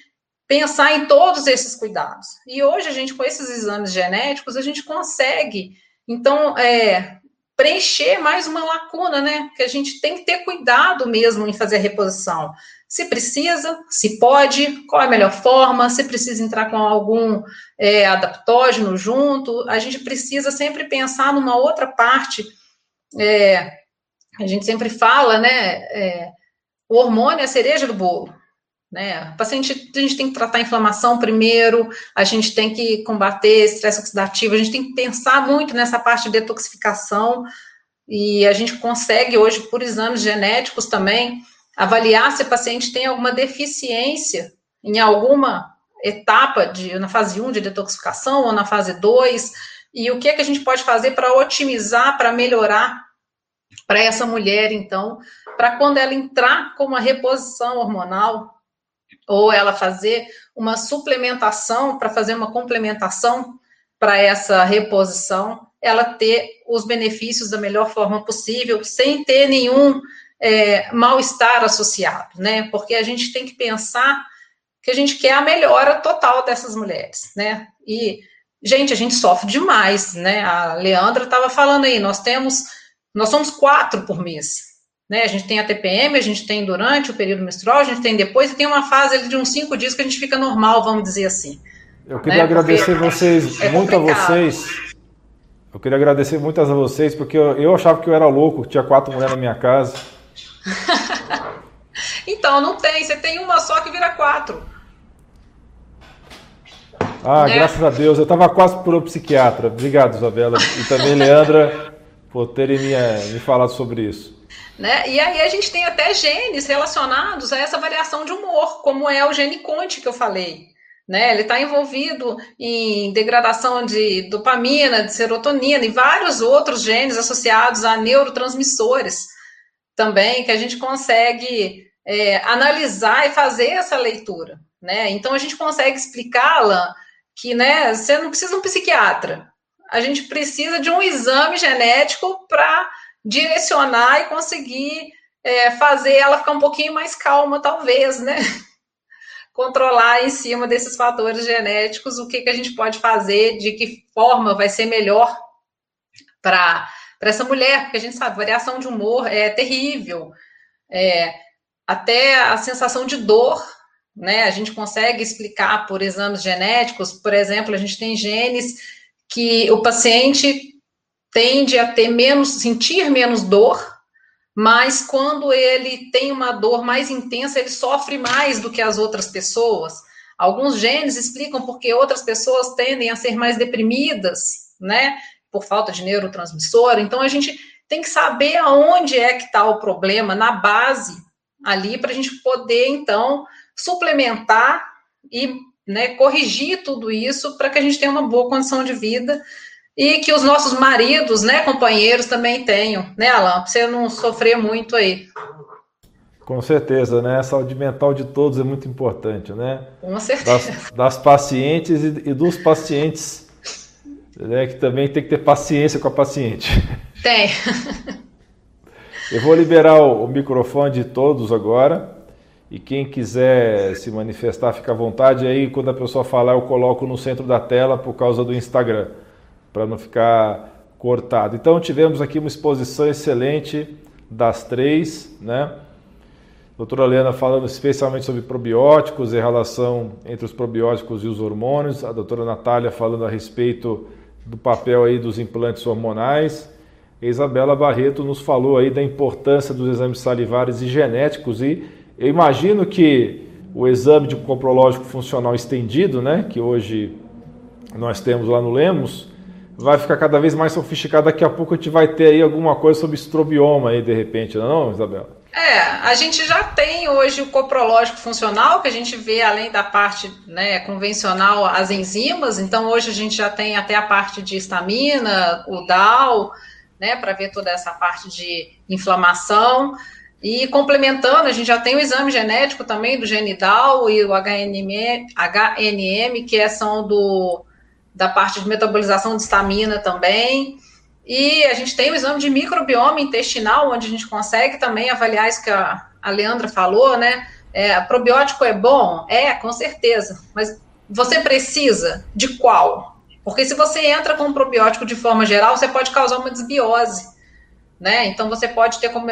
S4: pensar em todos esses cuidados. E hoje, a gente, com esses exames genéticos, a gente consegue, então, é, preencher mais uma lacuna, né? Que a gente tem que ter cuidado mesmo em fazer a reposição. Se precisa, se pode, qual é a melhor forma, se precisa entrar com algum é, adaptógeno junto, a gente precisa sempre pensar numa outra parte. É, a gente sempre fala, né? É, o hormônio é a cereja do bolo. Né? O paciente, a gente tem que tratar a inflamação primeiro, a gente tem que combater estresse oxidativo, a gente tem que pensar muito nessa parte de detoxificação, e a gente consegue hoje, por exames genéticos também, avaliar se o paciente tem alguma deficiência em alguma etapa de, na fase 1 de detoxificação ou na fase 2, e o que, é que a gente pode fazer para otimizar, para melhorar para essa mulher, então, para quando ela entrar com uma reposição hormonal, ou ela fazer uma suplementação para fazer uma complementação para essa reposição, ela ter os benefícios da melhor forma possível, sem ter nenhum é, mal-estar associado, né? Porque a gente tem que pensar que a gente quer a melhora total dessas mulheres, né? E, gente, a gente sofre demais, né? A Leandra estava falando aí, nós temos, nós somos quatro por mês, né? A gente tem a TPM, a gente tem durante o período menstrual, a gente tem depois, e tem uma fase de uns cinco dias que a gente fica normal, vamos dizer assim.
S1: Eu queria né? agradecer Porque vocês, é muito a vocês. Eu queria agradecer muito a vocês, porque eu, eu achava que eu era louco, tinha quatro mulheres na minha casa. *laughs*
S4: então, não tem, você tem uma só que vira quatro.
S1: Ah, né? graças a Deus, eu estava quase por um psiquiatra. Obrigado, Isabela. E também, Leandra, por terem me, eh, me falado sobre isso.
S4: Né? E aí a gente tem até genes relacionados a essa variação de humor, como é o gene Conte que eu falei. Né? Ele está envolvido em degradação de dopamina, de serotonina e vários outros genes associados a neurotransmissores também, que a gente consegue é, analisar e fazer essa leitura. Né? Então a gente consegue explicá-la que né, você não precisa de um psiquiatra, a gente precisa de um exame genético para direcionar e conseguir é, fazer ela ficar um pouquinho mais calma, talvez, né? *laughs* Controlar em cima desses fatores genéticos o que, que a gente pode fazer, de que forma vai ser melhor para essa mulher, porque a gente sabe, variação de humor é terrível. É, até a sensação de dor, né? A gente consegue explicar por exames genéticos, por exemplo, a gente tem genes que o paciente tende a ter menos, sentir menos dor, mas quando ele tem uma dor mais intensa, ele sofre mais do que as outras pessoas. Alguns genes explicam porque outras pessoas tendem a ser mais deprimidas, né, por falta de neurotransmissor. Então a gente tem que saber aonde é que está o problema na base ali para a gente poder então suplementar e né, corrigir tudo isso para que a gente tenha uma boa condição de vida e que os nossos maridos, né, companheiros também tenham, né, Alan, para você não sofrer muito aí.
S1: Com certeza, né? A saúde mental de todos é muito importante, né?
S4: Com certeza.
S1: Das, das pacientes e, e, dos pacientes, né? Que também tem que ter paciência com a paciente.
S4: Tem. *laughs*
S1: Eu vou liberar o, microfone de todos agora. E quem quiser se manifestar, fica à vontade. Aí, quando a pessoa falar, eu coloco no centro da tela por causa do Instagram para não ficar cortado. Então tivemos aqui uma exposição excelente das três, né? Doutora Helena falando especialmente sobre probióticos e relação entre os probióticos e os hormônios. A doutora Natália falando a respeito do papel aí dos implantes hormonais. A Isabela Barreto nos falou aí da importância dos exames salivares e genéticos e eu imagino que o exame de coprológico funcional estendido, né, que hoje nós temos lá no Lemos, vai ficar cada vez mais sofisticado. Daqui a pouco a gente vai ter aí alguma coisa sobre estrobioma aí, de repente, não, é não Isabela?
S4: É, a gente já tem hoje o coprológico funcional, que a gente vê além da parte né, convencional as enzimas, então hoje a gente já tem até a parte de estamina, o DAO, né, para ver toda essa parte de inflamação. E complementando, a gente já tem o exame genético também do genidal e o HNM, HNM que é, são do, da parte de metabolização de estamina também. E a gente tem o exame de microbioma intestinal, onde a gente consegue também avaliar isso que a, a Leandra falou, né? É, probiótico é bom? É, com certeza. Mas você precisa de qual? Porque se você entra com um probiótico de forma geral, você pode causar uma desbiose. Né? Então você pode ter como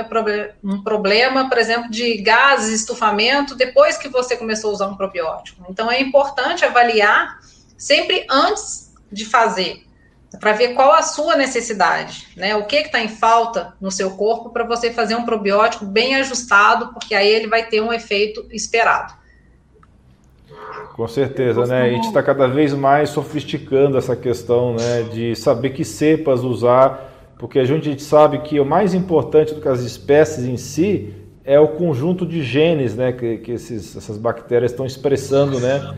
S4: um problema, por exemplo, de gases, estufamento, depois que você começou a usar um probiótico. Então é importante avaliar sempre antes de fazer para ver qual a sua necessidade, né? O que está em falta no seu corpo para você fazer um probiótico bem ajustado, porque aí ele vai ter um efeito esperado.
S1: Com certeza, né? A gente está cada vez mais sofisticando essa questão, né? De saber que cepas usar, porque a gente sabe que o mais importante do que as espécies em si é o conjunto de genes, né? Que, que esses, essas bactérias estão expressando, né?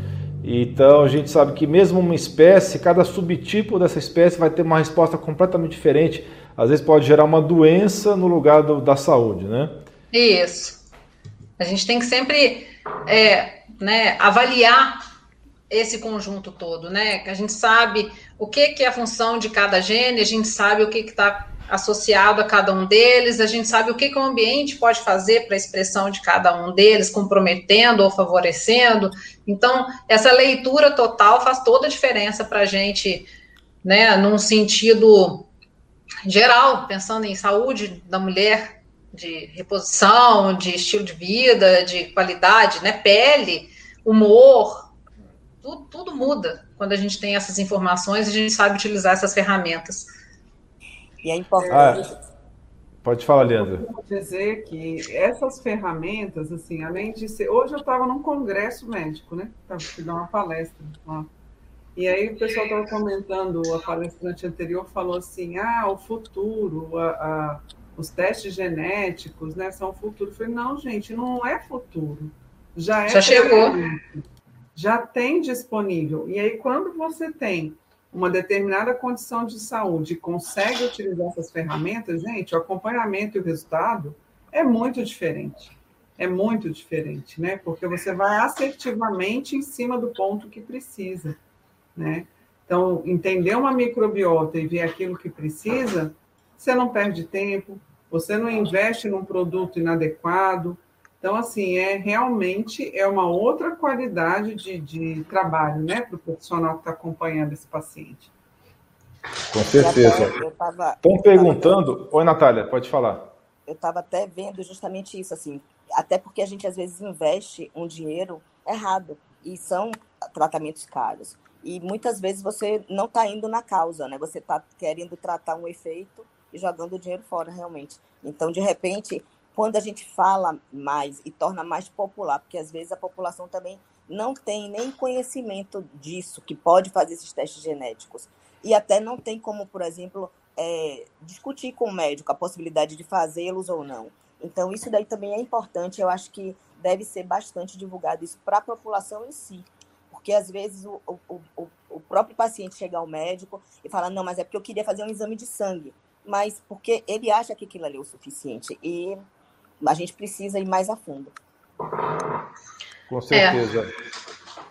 S1: Então a gente sabe que mesmo uma espécie, cada subtipo dessa espécie vai ter uma resposta completamente diferente. Às vezes pode gerar uma doença no lugar do, da saúde, né?
S4: Isso. A gente tem que sempre é, né, avaliar esse conjunto todo, né? A gente sabe o que, que é a função de cada gene, a gente sabe o que está associado a cada um deles, a gente sabe o que, que o ambiente pode fazer para a expressão de cada um deles, comprometendo ou favorecendo. Então, essa leitura total faz toda a diferença para a gente, né, num sentido geral, pensando em saúde da mulher, de reposição, de estilo de vida, de qualidade, né, pele, humor, tudo, tudo muda quando a gente tem essas informações e a gente sabe utilizar essas ferramentas.
S3: E é importante. Ah,
S1: pode falar, Leandro.
S2: Eu vou dizer que essas ferramentas, assim, além de ser. Hoje eu estava num congresso médico, né? Estava dar uma palestra lá. E aí o pessoal estava comentando, a palestrante anterior falou assim: ah, o futuro, a, a, os testes genéticos, né, são o futuro. Eu falei, não, gente, não é futuro. Já é.
S4: Já chegou.
S2: Já tem disponível. E aí, quando você tem uma determinada condição de saúde e consegue utilizar essas ferramentas, gente, o acompanhamento e o resultado é muito diferente. É muito diferente, né? Porque você vai assertivamente em cima do ponto que precisa, né? Então, entender uma microbiota e ver aquilo que precisa, você não perde tempo, você não investe num produto inadequado, então, assim, é realmente é uma outra qualidade de, de trabalho, né, para o profissional que está acompanhando esse paciente.
S1: Com certeza. Estão perguntando. Tava... Oi, Natália, pode falar.
S3: Eu estava até vendo justamente isso, assim, até porque a gente às vezes investe um dinheiro errado e são tratamentos caros. E muitas vezes você não está indo na causa, né? Você está querendo tratar um efeito e jogando o dinheiro fora, realmente. Então, de repente, quando a gente fala mais e torna mais popular, porque às vezes a população também não tem nem conhecimento disso, que pode fazer esses testes genéticos. E até não tem como, por exemplo, é, discutir com o médico a possibilidade de fazê-los ou não. Então, isso daí também é importante. Eu acho que deve ser bastante divulgado isso para a população em si. Porque às vezes o, o, o, o próprio paciente chega ao médico e fala: Não, mas é porque eu queria fazer um exame de sangue. Mas porque ele acha que aquilo ali é o suficiente. E a gente precisa ir mais a fundo.
S1: Com certeza. É.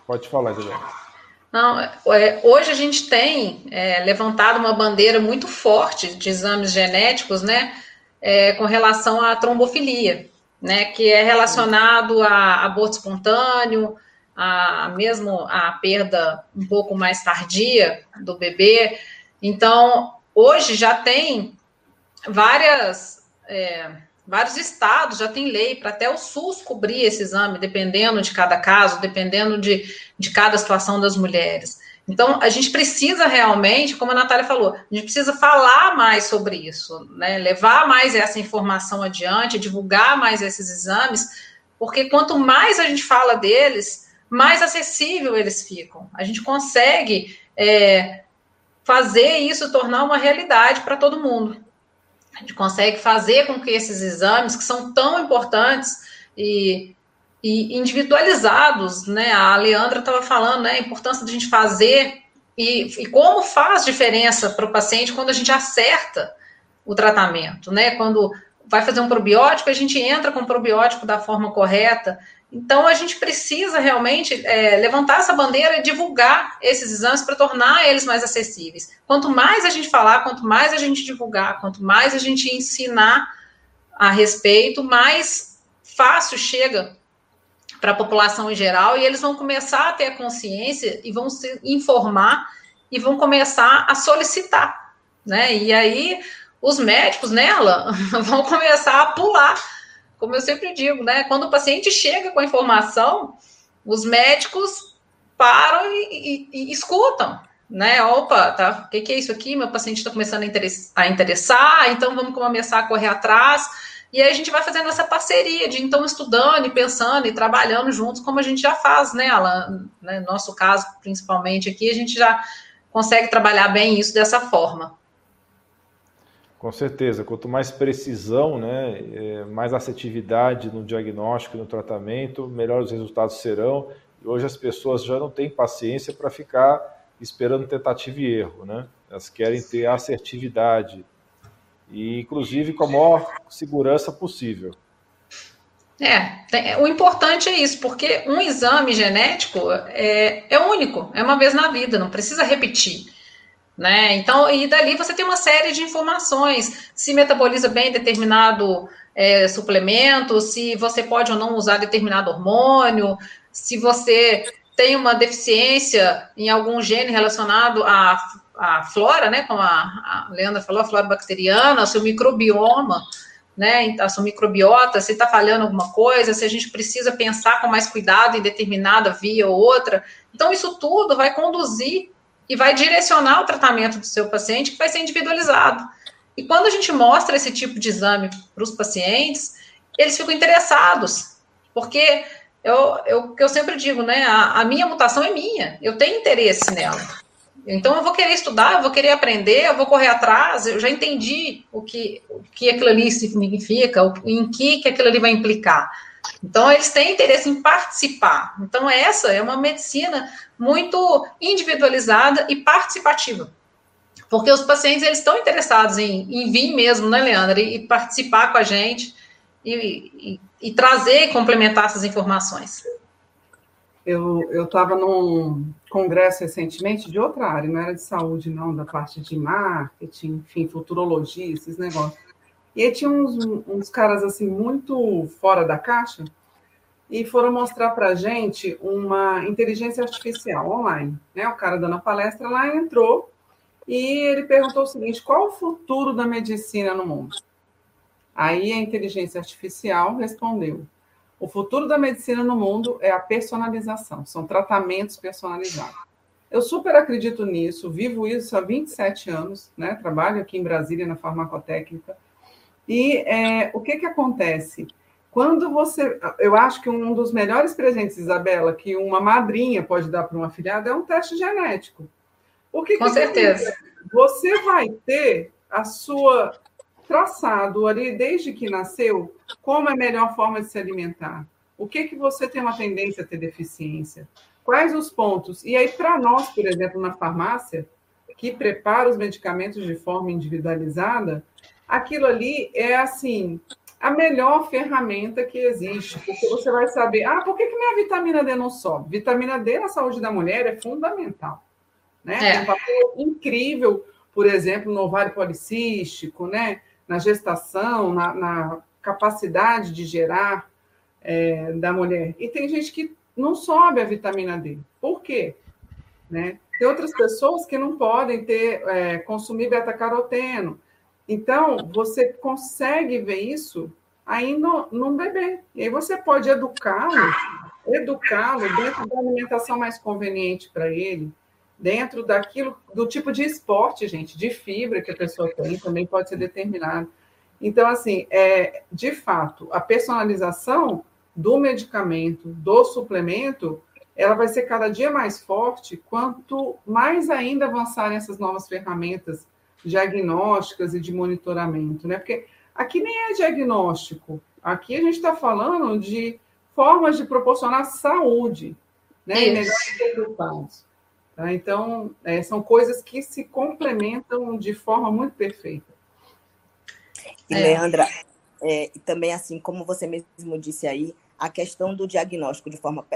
S1: Pode falar, Juliana.
S4: Não, é, hoje a gente tem é, levantado uma bandeira muito forte de exames genéticos, né, é, com relação à trombofilia, né, que é relacionado a aborto espontâneo, a mesmo a perda um pouco mais tardia do bebê. Então, hoje já tem várias é, Vários estados já têm lei para até o SUS cobrir esse exame, dependendo de cada caso, dependendo de, de cada situação das mulheres. Então, a gente precisa realmente, como a Natália falou, a gente precisa falar mais sobre isso, né? levar mais essa informação adiante, divulgar mais esses exames, porque quanto mais a gente fala deles, mais acessível eles ficam. A gente consegue é, fazer isso tornar uma realidade para todo mundo. A gente consegue fazer com que esses exames, que são tão importantes e, e individualizados, né? A Leandra estava falando, né? A importância de a gente fazer e, e como faz diferença para o paciente quando a gente acerta o tratamento, né? Quando vai fazer um probiótico, a gente entra com o probiótico da forma correta. Então, a gente precisa realmente é, levantar essa bandeira e divulgar esses exames para tornar eles mais acessíveis. Quanto mais a gente falar, quanto mais a gente divulgar, quanto mais a gente ensinar a respeito, mais fácil chega para a população em geral e eles vão começar a ter a consciência e vão se informar e vão começar a solicitar, né? E aí os médicos nela *laughs* vão começar a pular, como eu sempre digo, né? Quando o paciente chega com a informação, os médicos param e, e, e escutam, né? Opa, tá? O que, que, é isso aqui? Meu paciente está começando a interessar, a interessar, então vamos começar a correr atrás. E aí a gente vai fazendo essa parceria de então estudando e pensando e trabalhando juntos, como a gente já faz, né, Alan? Né, no nosso caso, principalmente aqui, a gente já consegue trabalhar bem isso dessa forma.
S1: Com certeza, quanto mais precisão, né, é, mais assertividade no diagnóstico e no tratamento, melhores os resultados serão. E hoje as pessoas já não têm paciência para ficar esperando tentativa e erro, né? Elas querem ter assertividade e, inclusive, com a maior segurança possível.
S4: É, o importante é isso, porque um exame genético é, é único, é uma vez na vida, não precisa repetir. Né? Então, e dali você tem uma série de informações, se metaboliza bem determinado é, suplemento, se você pode ou não usar determinado hormônio, se você tem uma deficiência em algum gene relacionado à, à flora, né? Como a, a Leandra falou, a flora bacteriana, o seu microbioma, né? A sua microbiota, se está falhando alguma coisa, se a gente precisa pensar com mais cuidado em determinada via ou outra. Então, isso tudo vai conduzir e vai direcionar o tratamento do seu paciente, que vai ser individualizado. E quando a gente mostra esse tipo de exame para os pacientes, eles ficam interessados, porque eu, eu, eu sempre digo, né, a, a minha mutação é minha, eu tenho interesse nela. Então eu vou querer estudar, eu vou querer aprender, eu vou correr atrás, eu já entendi o que, o que aquilo ali significa, em que, que aquilo ali vai implicar. Então, eles têm interesse em participar. Então, essa é uma medicina muito individualizada e participativa. Porque os pacientes eles estão interessados em, em vir mesmo, né, Leandra, e, e participar com a gente e, e, e, trazer e complementar essas informações.
S2: Eu estava num congresso recentemente de outra área, não era de saúde, não, da parte de marketing, enfim, futurologia, esses negócios. E aí tinha uns, uns caras assim muito fora da caixa e foram mostrar para gente uma inteligência artificial online. Né? O cara dando a palestra lá entrou e ele perguntou o seguinte: qual o futuro da medicina no mundo? Aí a inteligência artificial respondeu: o futuro da medicina no mundo é a personalização, são tratamentos personalizados. Eu super acredito nisso, vivo isso há 27 anos, né? trabalho aqui em Brasília na farmacotécnica. E é, o que, que acontece? Quando você. Eu acho que um dos melhores presentes, Isabela, que uma madrinha pode dar para uma filhada é um teste genético.
S4: Porque, Com certeza.
S2: Você vai ter a sua traçado ali desde que nasceu como é a melhor forma de se alimentar. O que que você tem uma tendência a ter deficiência? Quais os pontos? E aí, para nós, por exemplo, na farmácia, que prepara os medicamentos de forma individualizada, aquilo ali é assim a melhor ferramenta que existe, porque você vai saber, ah, por que, que minha vitamina D não sobe? Vitamina D na saúde da mulher é fundamental, né? É. Tem um papel incrível, por exemplo, no ovário policístico, né? Na gestação, na, na capacidade de gerar é, da mulher. E tem gente que não sobe a vitamina D. Por quê? Né? Tem outras pessoas que não podem ter é, consumir beta-caroteno. Então, você consegue ver isso ainda num bebê. E aí você pode educá-lo, educá-lo dentro da alimentação mais conveniente para ele, dentro daquilo, do tipo de esporte, gente, de fibra que a pessoa tem, também pode ser determinado. Então, assim, é, de fato, a personalização do medicamento, do suplemento, ela vai ser cada dia mais forte quanto mais ainda avançarem essas novas ferramentas diagnósticas e de monitoramento, né? Porque aqui nem é diagnóstico, aqui a gente está falando de formas de proporcionar saúde, né? E melhores resultados. Tá? Então, é, são coisas que se complementam de forma muito perfeita.
S3: E, é. Leandra, é, também assim, como você mesmo disse aí, a questão do diagnóstico de forma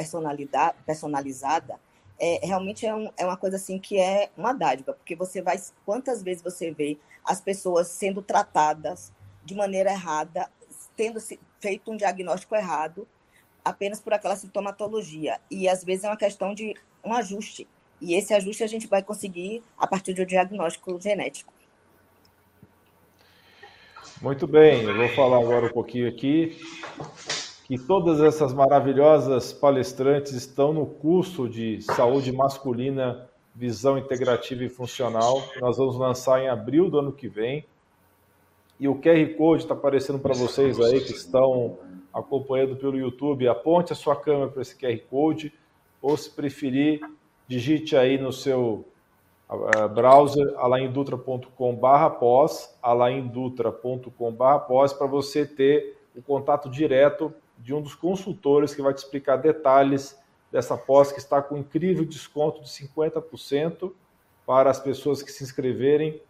S3: personalizada é, realmente é, um, é uma coisa assim que é uma dádiva, porque você vai. Quantas vezes você vê as pessoas sendo tratadas de maneira errada, tendo feito um diagnóstico errado, apenas por aquela sintomatologia. E às vezes é uma questão de um ajuste. E esse ajuste a gente vai conseguir a partir do diagnóstico genético.
S1: Muito bem, eu vou falar agora um pouquinho aqui que todas essas maravilhosas palestrantes estão no curso de saúde masculina, visão integrativa e funcional, nós vamos lançar em abril do ano que vem. E o QR Code está aparecendo para vocês aí que estão acompanhando pelo YouTube. Aponte a sua câmera para esse QR Code, ou se preferir, digite aí no seu uh, browser alaindutra.com.br pós, alaindutra.com.br pós, para você ter o contato direto de um dos consultores que vai te explicar detalhes dessa pós que está com incrível desconto de 50% para as pessoas que se inscreverem,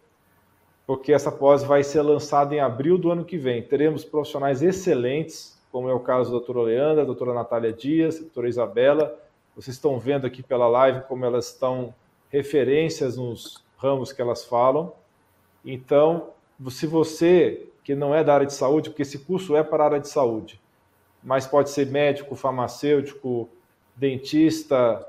S1: porque essa pós vai ser lançada em abril do ano que vem. Teremos profissionais excelentes, como é o caso da doutora Leandra, da doutora Natália Dias, da doutora Isabela. Vocês estão vendo aqui pela live como elas estão referências nos ramos que elas falam. Então, se você que não é da área de saúde, porque esse curso é para a área de saúde, mas pode ser médico, farmacêutico, dentista,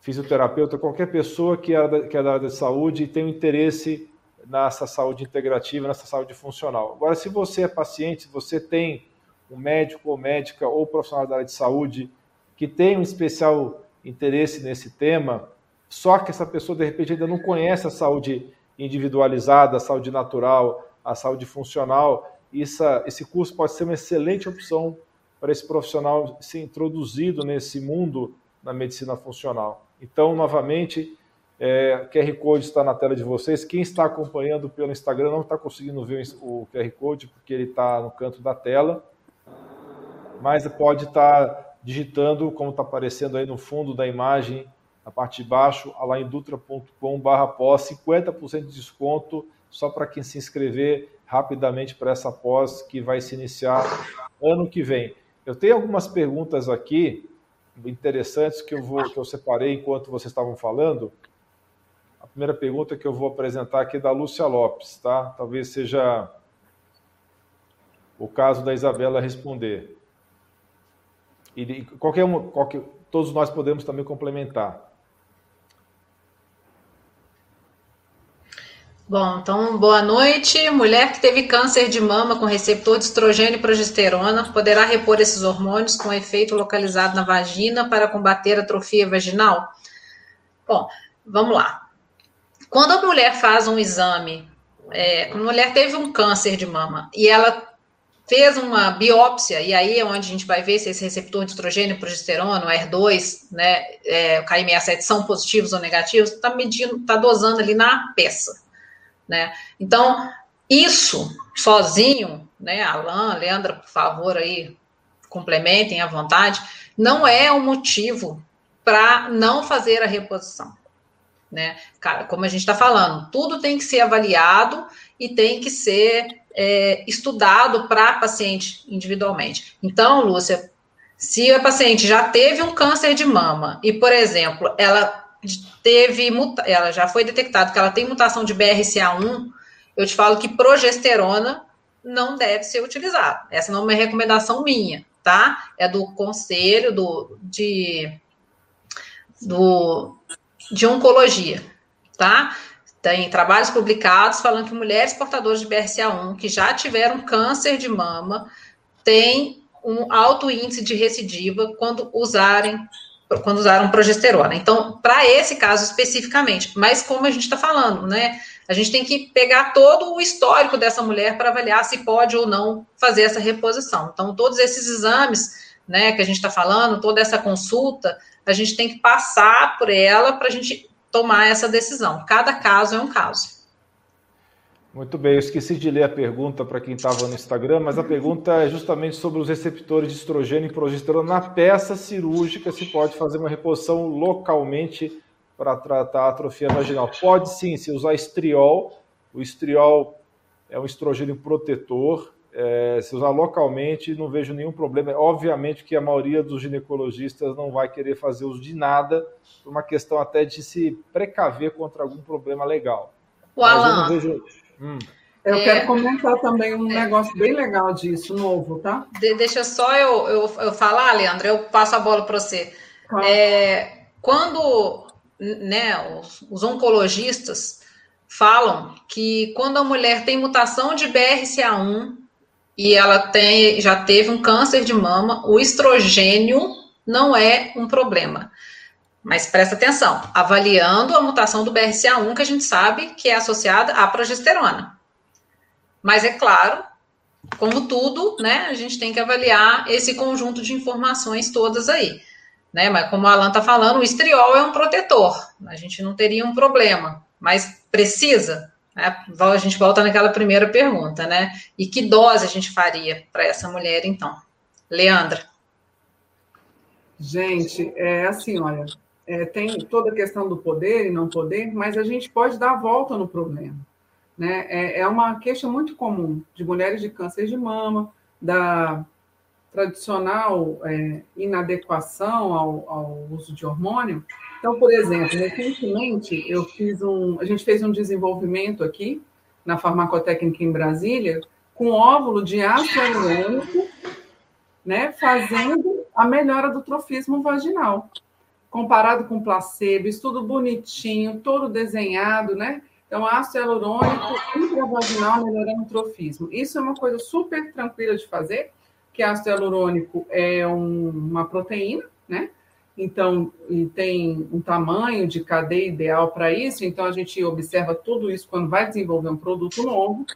S1: fisioterapeuta, qualquer pessoa que é, da, que é da área de saúde e tem um interesse nessa saúde integrativa, nessa saúde funcional. Agora, se você é paciente, se você tem um médico ou médica ou profissional da área de saúde que tem um especial interesse nesse tema, só que essa pessoa de repente ainda não conhece a saúde individualizada, a saúde natural, a saúde funcional, isso, esse curso pode ser uma excelente opção para esse profissional ser introduzido nesse mundo na medicina funcional. Então, novamente, é, QR Code está na tela de vocês. Quem está acompanhando pelo Instagram não está conseguindo ver o QR Code porque ele está no canto da tela, mas pode estar digitando, como está aparecendo aí no fundo da imagem, na parte de baixo, alaindutra.com.br pós, 50% de desconto só para quem se inscrever rapidamente para essa pós que vai se iniciar ano que vem. Eu tenho algumas perguntas aqui interessantes que eu vou que eu separei enquanto vocês estavam falando. A primeira pergunta que eu vou apresentar aqui é da Lúcia Lopes, tá? Talvez seja o caso da Isabela responder. E qualquer um, qualquer, todos nós podemos também complementar.
S4: Bom, então, boa noite. Mulher que teve câncer de mama com receptor de estrogênio e progesterona poderá repor esses hormônios com efeito localizado na vagina para combater a atrofia vaginal? Bom, vamos lá. Quando a mulher faz um exame, é, a mulher teve um câncer de mama e ela fez uma biópsia, e aí é onde a gente vai ver se esse receptor de estrogênio e progesterona, o R2, né, é, o KM67 são positivos ou negativos, está medindo, está dosando ali na peça. Né? Então, isso sozinho, né, Alan, Leandra, por favor, aí complementem à vontade, não é um motivo para não fazer a reposição. Né? Como a gente está falando, tudo tem que ser avaliado e tem que ser é, estudado para paciente individualmente. Então, Lúcia, se a paciente já teve um câncer de mama e, por exemplo, ela teve, ela já foi detectado que ela tem mutação de BRCA1, eu te falo que progesterona não deve ser utilizada. Essa não é uma recomendação minha, tá? É do conselho do, de, do, de oncologia, tá? Tem trabalhos publicados falando que mulheres portadoras de BRCA1 que já tiveram câncer de mama têm um alto índice de recidiva quando usarem quando usaram progesterona. Então, para esse caso especificamente, mas como a gente está falando, né? A gente tem que pegar todo o histórico dessa mulher para avaliar se pode ou não fazer essa reposição. Então, todos esses exames, né, que a gente está falando, toda essa consulta, a gente tem que passar por ela para a gente tomar essa decisão. Cada caso é um caso.
S1: Muito bem, eu esqueci de ler a pergunta para quem estava no Instagram, mas a pergunta é justamente sobre os receptores de estrogênio e progesterona na peça cirúrgica, se pode fazer uma reposição localmente para tratar a atrofia vaginal. Pode sim, se usar estriol, o estriol é um estrogênio protetor, é, se usar localmente, não vejo nenhum problema. Obviamente que a maioria dos ginecologistas não vai querer fazer uso de nada, por uma questão até de se precaver contra algum problema legal.
S4: O Alan, eu não vejo
S2: Hum. Eu é, quero comentar também um é, negócio bem legal disso, novo, tá?
S4: De, deixa só eu, eu, eu, falar, Leandro, eu passo a bola para você. É, quando né, os, os, oncologistas falam que quando a mulher tem mutação de BRCA1 e ela tem, já teve um câncer de mama, o estrogênio não é um problema. Mas presta atenção, avaliando a mutação do BRCA1, que a gente sabe que é associada à progesterona. Mas é claro, como tudo, né, a gente tem que avaliar esse conjunto de informações todas aí. Né? Mas como a Alan está falando, o estriol é um protetor. A gente não teria um problema. Mas precisa? Né? A gente volta naquela primeira pergunta, né? E que dose a gente faria para essa mulher, então? Leandra.
S2: Gente, é assim, olha, é, tem toda a questão do poder e não poder, mas a gente pode dar a volta no problema. Né? É, é uma queixa muito comum de mulheres de câncer de mama, da tradicional é, inadequação ao, ao, uso de hormônio. Então, por exemplo, recentemente eu fiz um, a gente fez um desenvolvimento aqui na farmacotécnica em Brasília com óvulo de ácido hialurônico, né, fazendo a melhora do trofismo vaginal comparado com placebo, estudo bonitinho, todo desenhado, né? Então, ácido hialurônico intravaginal melhorando o trofismo. Isso é uma coisa super tranquila de fazer, que ácido hialurônico é um, uma proteína, né? Então, e tem um tamanho de cadeia ideal para isso, então a gente observa tudo isso quando vai desenvolver um produto novo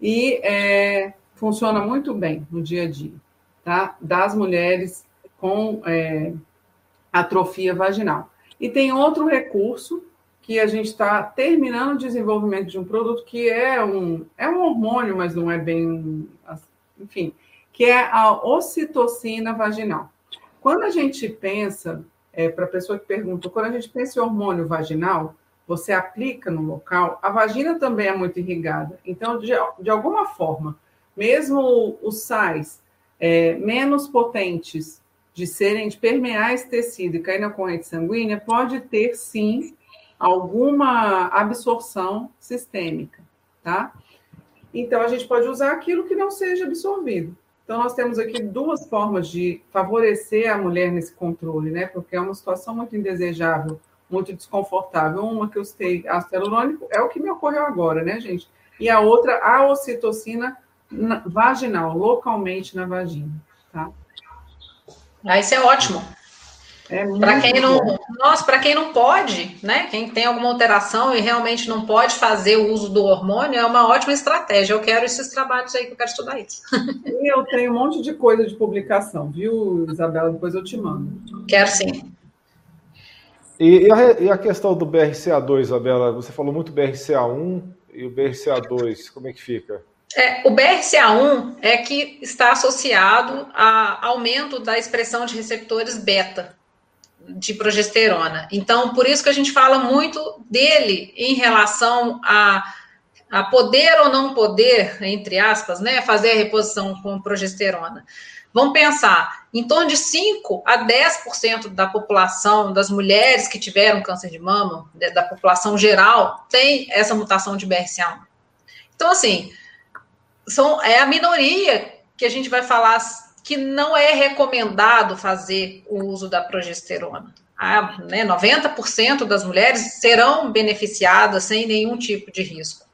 S2: e é, funciona muito bem no dia a dia, tá? Das mulheres com é, atrofia vaginal. E tem outro recurso que a gente está terminando o desenvolvimento de um produto que é um, é um hormônio, mas não é bem. Enfim, que é a ocitocina vaginal. Quando a gente pensa, é, para a pessoa que pergunta, quando a gente pensa em hormônio vaginal, você aplica no local, a vagina também é muito irrigada. Então, de, de alguma forma, mesmo os sais é, menos potentes de serem, de permear esse tecido e cair na corrente sanguínea, pode ter sim alguma absorção sistêmica, tá? Então a gente pode usar aquilo que não seja absorvido. Então nós temos aqui duas formas de favorecer a mulher nesse controle, né? Porque é uma situação muito indesejável, muito desconfortável. Uma que eu citei, ácido hialurônico, é o que me ocorreu agora, né, gente? E a outra, a ocitocina vaginal, localmente na vagina, tá?
S4: Ah, isso é ótimo. É para quem não, bom. nossa, para quem não pode, né? Quem tem alguma alteração e realmente não pode fazer o uso do hormônio, é uma ótima estratégia. Eu quero esses trabalhos aí que eu quero estudar isso. *laughs*
S2: E eu tenho um monte de coisa de publicação, viu, Isabela? Depois eu te mando.
S4: Quero sim.
S1: E, e, a, e a, questão do BRCA2, Isabela? Você falou muito BRCA1 e o BRCA2, como é que fica?
S4: É, o BRCA1 é que está associado a aumento da expressão de receptores beta de progesterona. Então, por isso que a gente fala muito dele em relação a, a poder ou não poder, entre aspas, né, fazer a reposição com progesterona. Vamos pensar, em torno de 5 a 10% da população, das mulheres que tiveram câncer de mama, da população geral, tem essa mutação de BRCA1. Então, assim, são, é a minoria que a gente vai falar que não é recomendado fazer o uso da progesterona. Né, 90% das mulheres serão beneficiadas sem nenhum tipo de risco.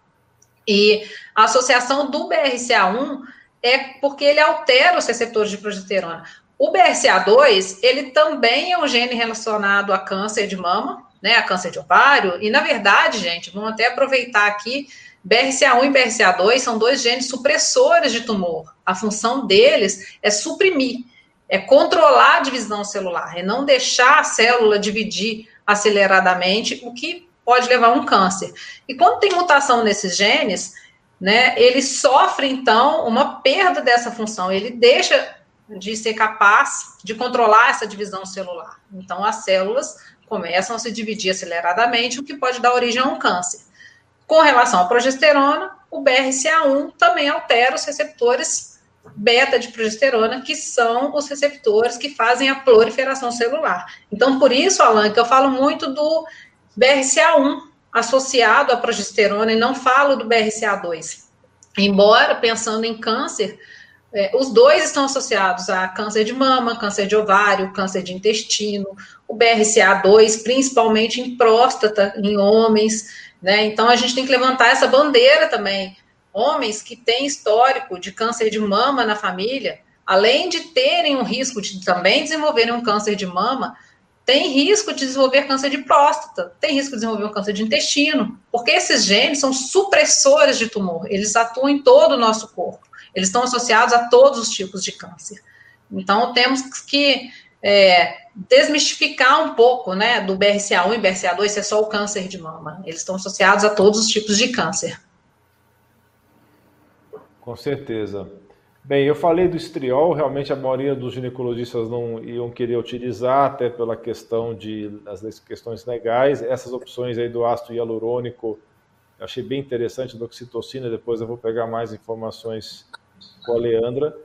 S4: E a associação do BRCA1 é porque ele altera os receptores de progesterona. O BRCA2, ele também é um gene relacionado a câncer de mama, né, a câncer de ovário, e na verdade, gente, vamos até aproveitar aqui BRCA1 e BRCA2 são dois genes supressores de tumor. A função deles é suprimir, é controlar a divisão celular, é não deixar a célula dividir aceleradamente, o que pode levar a um câncer. E quando tem mutação nesses genes, né, ele sofre então uma perda dessa função, ele deixa de ser capaz de controlar essa divisão celular. Então as células começam a se dividir aceleradamente, o que pode dar origem a um câncer. Com relação à progesterona, o BRCA1 também altera os receptores beta de progesterona, que são os receptores que fazem a proliferação celular. Então, por isso, Alan, que eu falo muito do BRCA1 associado à progesterona e não falo do BRCA2. Embora, pensando em câncer, é, os dois estão associados a câncer de mama, câncer de ovário, câncer de intestino, o BRCA2, principalmente em próstata, em homens, né? Então a gente tem que levantar essa bandeira também. Homens que têm histórico de câncer de mama na família, além de terem um risco de também desenvolverem um câncer de mama, tem risco de desenvolver câncer de próstata, tem risco de desenvolver um câncer de intestino, porque esses genes são supressores de tumor, eles atuam em todo o nosso corpo, eles estão associados a todos os tipos de câncer. Então, temos que é, desmistificar um pouco, né, do BRCA1 e BRCA2 ser só o câncer de mama. Eles estão associados a todos os tipos de câncer.
S1: Com certeza. Bem, eu falei do estriol, realmente a maioria dos ginecologistas não iam querer utilizar, até pela questão de as questões legais. Essas opções aí do ácido hialurônico, achei bem interessante, do oxitocina, depois eu vou pegar mais informações com a Leandra.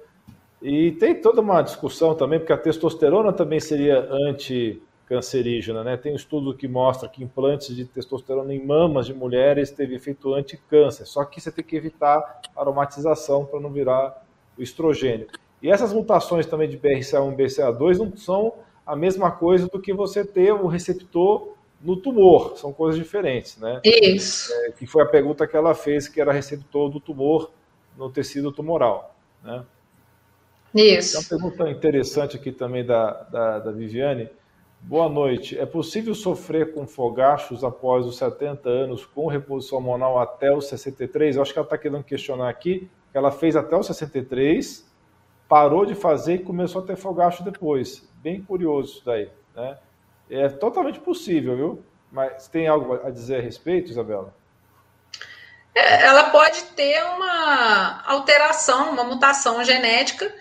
S1: E tem toda uma discussão também, porque a testosterona também seria anticancerígena, né? Tem um estudo que mostra que implantes de testosterona em mamas de mulheres teve efeito anticâncer, só que você tem que evitar aromatização para não virar o estrogênio. E essas mutações também de BRCA1 e BRCA2 não são a mesma coisa do que você ter o receptor no tumor, são coisas diferentes, né?
S4: Isso.
S1: É, que foi a pergunta que ela fez, que era receptor do tumor no tecido tumoral, né?
S4: Isso.
S1: Uma pergunta interessante aqui também da, da, da Viviane. Boa noite. É possível sofrer com fogachos após os 70 anos com reposição hormonal até os 63? Eu acho que ela está querendo questionar aqui que ela fez até os 63, parou de fazer e começou a ter fogacho depois. Bem curioso isso daí. Né? É totalmente possível, viu? Mas tem algo a dizer a respeito, Isabela?
S4: É, ela pode ter uma alteração, uma mutação genética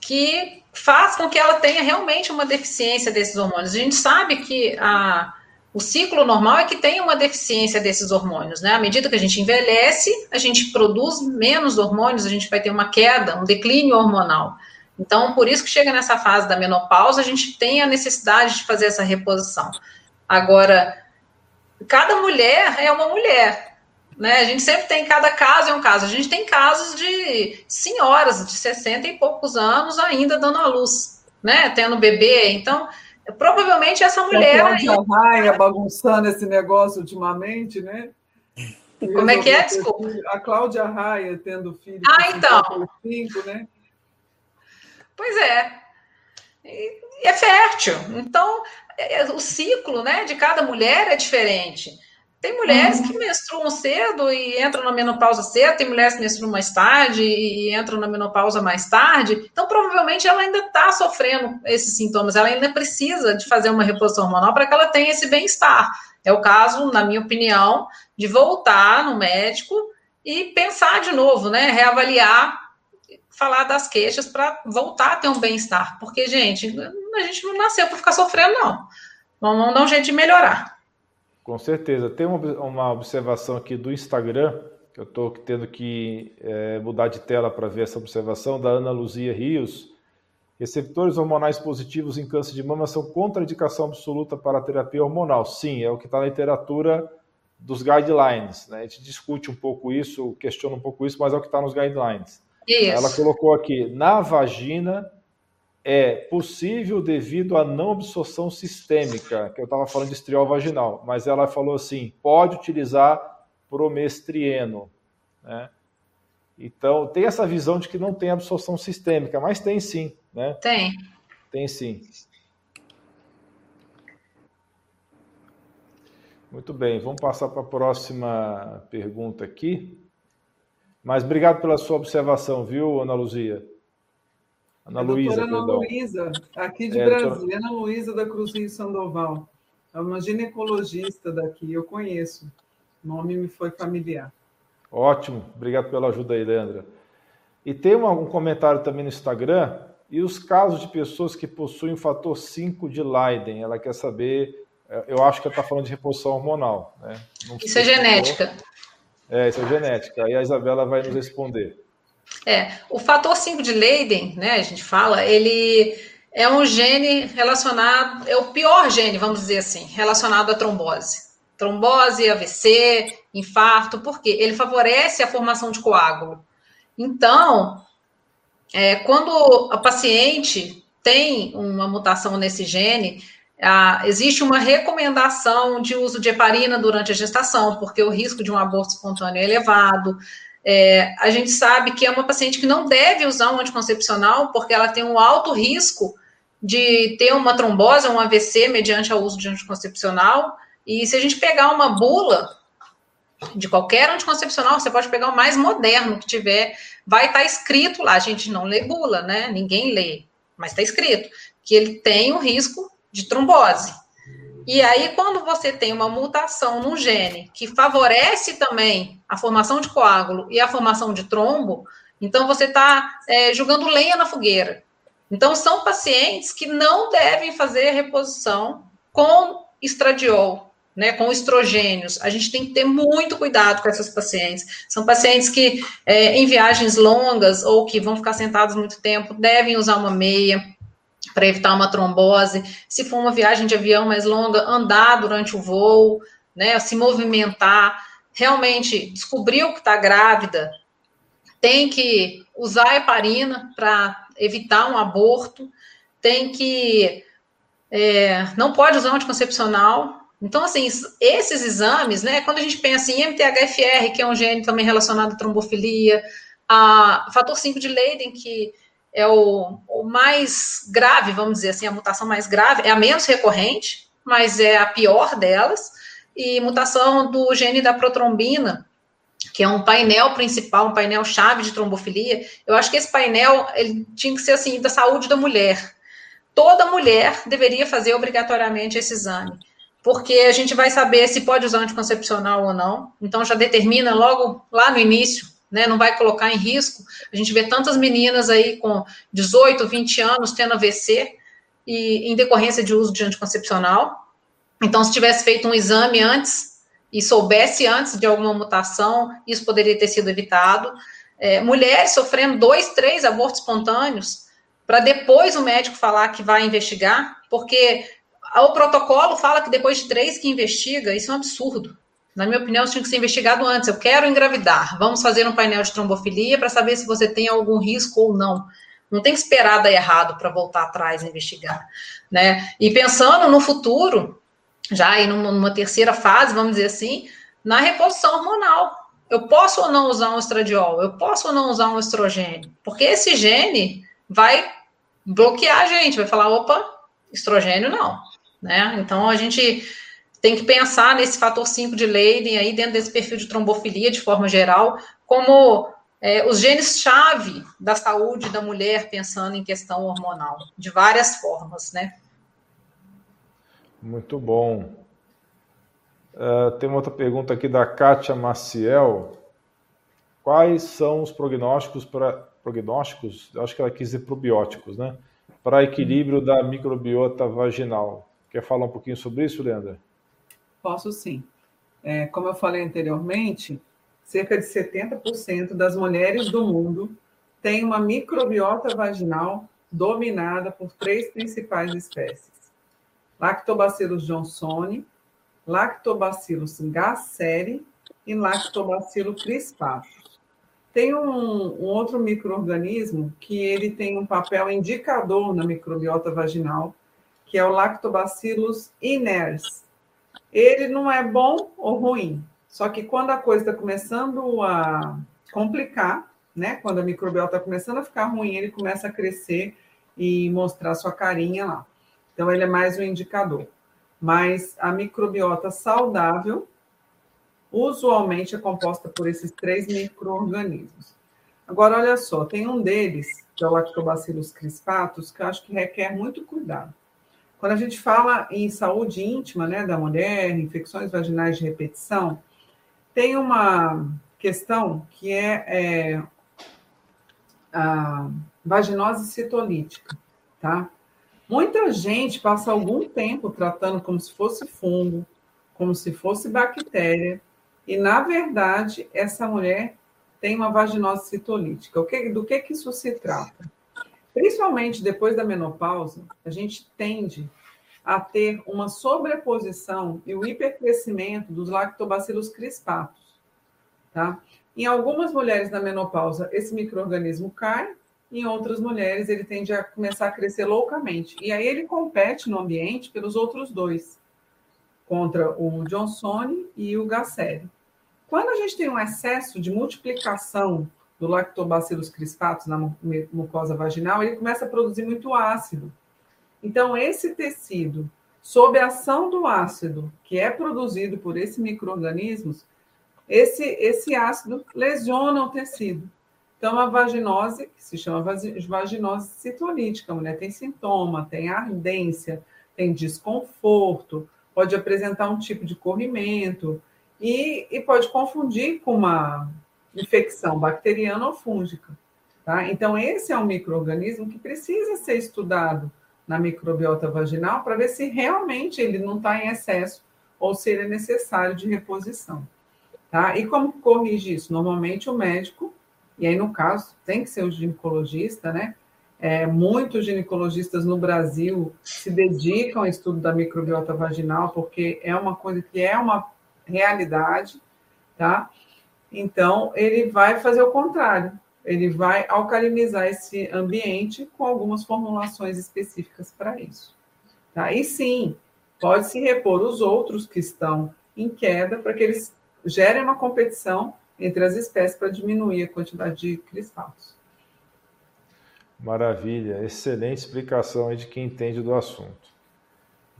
S4: que faz com que ela tenha realmente uma deficiência desses hormônios. A gente sabe que a, o ciclo normal é que tem uma deficiência desses hormônios, né? À medida que a gente envelhece, a gente produz menos hormônios, a gente vai ter uma queda, um declínio hormonal. Então, por isso que chega nessa fase da menopausa, a gente tem a necessidade de fazer essa reposição. Agora, cada mulher é uma mulher. Né? A gente sempre tem, cada caso é um caso. A gente tem casos de senhoras de 60 e poucos anos ainda dando à luz, né? Tendo bebê. Então, provavelmente essa mulher.
S2: A Cláudia aí... Raia bagunçando esse negócio ultimamente, né?
S4: Como é que é? Desculpa.
S2: A Cláudia Raia tendo filho.
S4: Ah, então.
S2: Cinco, né?
S4: Pois é. E é fértil. Então, é, é, o ciclo né, de cada mulher é diferente. Tem mulheres que menstruam cedo e entram na menopausa cedo, tem mulheres que menstruam mais tarde e entram na menopausa mais tarde. Então, provavelmente, ela ainda está sofrendo esses sintomas, ela ainda precisa de fazer uma reposição hormonal para que ela tenha esse bem-estar. É o caso, na minha opinião, de voltar no médico e pensar de novo, né? Reavaliar, falar das queixas para voltar a ter um bem-estar. Porque, gente, a gente não nasceu para ficar sofrendo, não. Vamos dar um jeito de melhorar.
S1: Com certeza. Tem uma observação aqui do Instagram, que eu estou tendo que é, mudar de tela para ver essa observação, da Ana Luzia Rios. Receptores hormonais positivos em câncer de mama são contraindicação absoluta para a terapia hormonal. Sim, é o que está na literatura dos guidelines. Né? A gente discute um pouco isso, questiona um pouco isso, mas é o que está nos guidelines.
S4: Isso.
S1: Ela colocou aqui, na vagina é possível devido à não absorção sistêmica, que eu estava falando de estriol vaginal, mas ela falou assim, pode utilizar promestrieno, né? Então, tem essa visão de que não tem absorção sistêmica, mas tem sim, né?
S4: Tem.
S1: Tem sim. Muito bem, vamos passar para a próxima pergunta aqui. Mas obrigado pela sua observação, viu, Ana Luzia?
S2: Ana Luísa, Ana Luísa, aqui de é, Brasília, Ana Luísa da Cruz Rio Sandoval. É uma ginecologista daqui, eu conheço. O nome me foi familiar.
S1: Ótimo, obrigado pela ajuda aí, Leandra. E tem um, comentário também no Instagram, e os casos de pessoas que possuem o fator 5 de Leiden, ela quer saber, é, eu acho que ela está falando de reposição hormonal. Né?
S4: isso é genética.
S1: É, isso é genética. Aí a Isabela vai nos responder.
S4: É, o fator 5 de Leiden, né, a gente fala, ele é um gene relacionado, é o pior gene, vamos dizer assim, relacionado à trombose. Trombose, AVC, infarto, por quê? Ele favorece a formação de coágulo. Então, é, quando a paciente tem uma mutação nesse gene, a, existe uma recomendação de uso de heparina durante a gestação, porque o risco de um aborto espontâneo é elevado. É, a gente sabe que é uma paciente que não deve usar um anticoncepcional, porque ela tem um alto risco de ter uma trombose, um AVC, mediante o uso de anticoncepcional. E se a gente pegar uma bula de qualquer anticoncepcional, você pode pegar o mais moderno que tiver, vai estar tá escrito lá. A gente não lê bula, né? Ninguém lê, mas está escrito que ele tem o risco de trombose. E aí, quando você tem uma mutação no gene que favorece também a formação de coágulo e a formação de trombo, então você está é, jogando lenha na fogueira. Então, são pacientes que não devem fazer reposição com estradiol, né, com estrogênios. A gente tem que ter muito cuidado com essas pacientes. São pacientes que, é, em viagens longas ou que vão ficar sentados muito tempo, devem usar uma meia para evitar uma trombose. Se for uma viagem de avião mais longa, andar durante o voo, né, se movimentar. Realmente descobriu que está grávida, tem que usar heparina para evitar um aborto, tem que é, não pode usar um anticoncepcional. Então, assim, esses exames, né, quando a gente pensa em MTHFR, que é um gene também relacionado à trombofilia, a fator 5 de Leiden, que é o, o, mais grave, vamos dizer assim, a mutação mais grave, é a menos recorrente, mas é a pior delas, e mutação do gene da protrombina, que é um painel principal, um painel chave de trombofilia. Eu acho que esse painel ele tinha que ser assim da saúde da mulher. Toda mulher deveria fazer obrigatoriamente esse exame, porque a gente vai saber se pode usar anticoncepcional ou não. Então já determina logo lá no início né, não vai colocar em risco. A gente vê tantas meninas aí com 18, 20 anos tendo AVC e em decorrência de uso de anticoncepcional. Então, se tivesse feito um exame antes e soubesse antes de alguma mutação, isso poderia ter sido evitado. É, mulheres sofrendo dois, três abortos espontâneos, para depois o médico falar que vai investigar, porque o protocolo fala que depois de três que investiga, isso é um absurdo. Na minha opinião, isso tinha que ser investigado antes. Eu quero engravidar. Vamos fazer um painel de trombofilia para saber se você tem algum risco ou não. Não tem que esperar dar errado para voltar atrás e investigar, né? E pensando no futuro, já aí numa, numa terceira fase, vamos dizer assim, na reposição hormonal. Eu posso ou não usar um estradiol? Eu posso ou não usar um estrogênio? Porque esse gene vai bloquear a gente, vai falar, opa, estrogênio não, né? Então a gente tem que pensar nesse fator 5 de Leiden aí dentro desse perfil de trombofilia de forma geral, como é, os genes-chave da saúde da mulher, pensando em questão hormonal, de várias formas, né?
S1: Muito bom. Uh, tem uma outra pergunta aqui da Kátia Maciel. Quais são os prognósticos para prognósticos? Acho que ela quis dizer probióticos, né? Para equilíbrio da microbiota vaginal. Quer falar um pouquinho sobre isso, Leandra?
S2: Posso sim. É, como eu falei anteriormente, cerca de 70% das mulheres do mundo têm uma microbiota vaginal dominada por três principais espécies: Lactobacillus johnsoni, Lactobacillus gasseri e Lactobacillus crispatus. Tem um, um outro microorganismo que ele tem um papel indicador na microbiota vaginal, que é o Lactobacillus iners, ele não é bom ou ruim. Só que quando a coisa está começando a complicar, né? Quando a microbiota está começando a ficar ruim, ele começa a crescer e mostrar sua carinha lá. Então, ele é mais um indicador. Mas a microbiota saudável, usualmente é composta por esses três micro-organismos. Agora, olha só, tem um deles, que é o Lactobacillus crispatus, que eu acho que requer muito cuidado. Quando a gente fala em saúde íntima né, da mulher, infecções vaginais de repetição, tem uma, questão que é, é a vaginose citolítica, tá? Muita gente passa algum tempo tratando como se fosse fungo, como se fosse bactéria, e na verdade essa mulher tem uma vaginose citolítica. O que, do que, que isso se trata? Principalmente depois da menopausa, a gente tende a ter uma sobreposição e o hipercrescimento dos lactobacilos crispatos. Tá? Em algumas mulheres na menopausa, esse microorganismo cai, em outras mulheres ele tende a começar a crescer loucamente. E aí ele compete no ambiente pelos outros dois, contra o Johnsone e o Gasseri. Quando a gente tem um excesso de multiplicação do lactobacillus crispatus na mucosa vaginal, ele começa a produzir muito ácido. Então, esse tecido, sob a ação do ácido que é produzido por esses micro-organismos, esse, esse ácido lesiona o tecido. Então, a vaginose, que se chama vaginose citolítica, a mulher tem sintoma, tem ardência, tem desconforto, pode apresentar um tipo de corrimento e, e pode confundir com uma infecção bacteriana ou fúngica. Tá? Então, esse é um microorganismo que precisa ser estudado na microbiota vaginal para ver se realmente ele não está em excesso ou se ele é necessário de reposição. Tá? E como corrige isso? Normalmente o médico, e aí no caso tem que ser o ginecologista, né? É, muitos ginecologistas no Brasil se dedicam ao estudo da microbiota vaginal, porque é uma coisa que é uma realidade, tá? Então, ele vai fazer o contrário. Ele vai alcalinizar esse ambiente com algumas formulações específicas para isso. Tá? E sim, pode-se repor os outros que estão em queda para que eles gerem uma competição entre as espécies para diminuir a quantidade de cristais.
S1: Maravilha, excelente explicação de quem entende do assunto.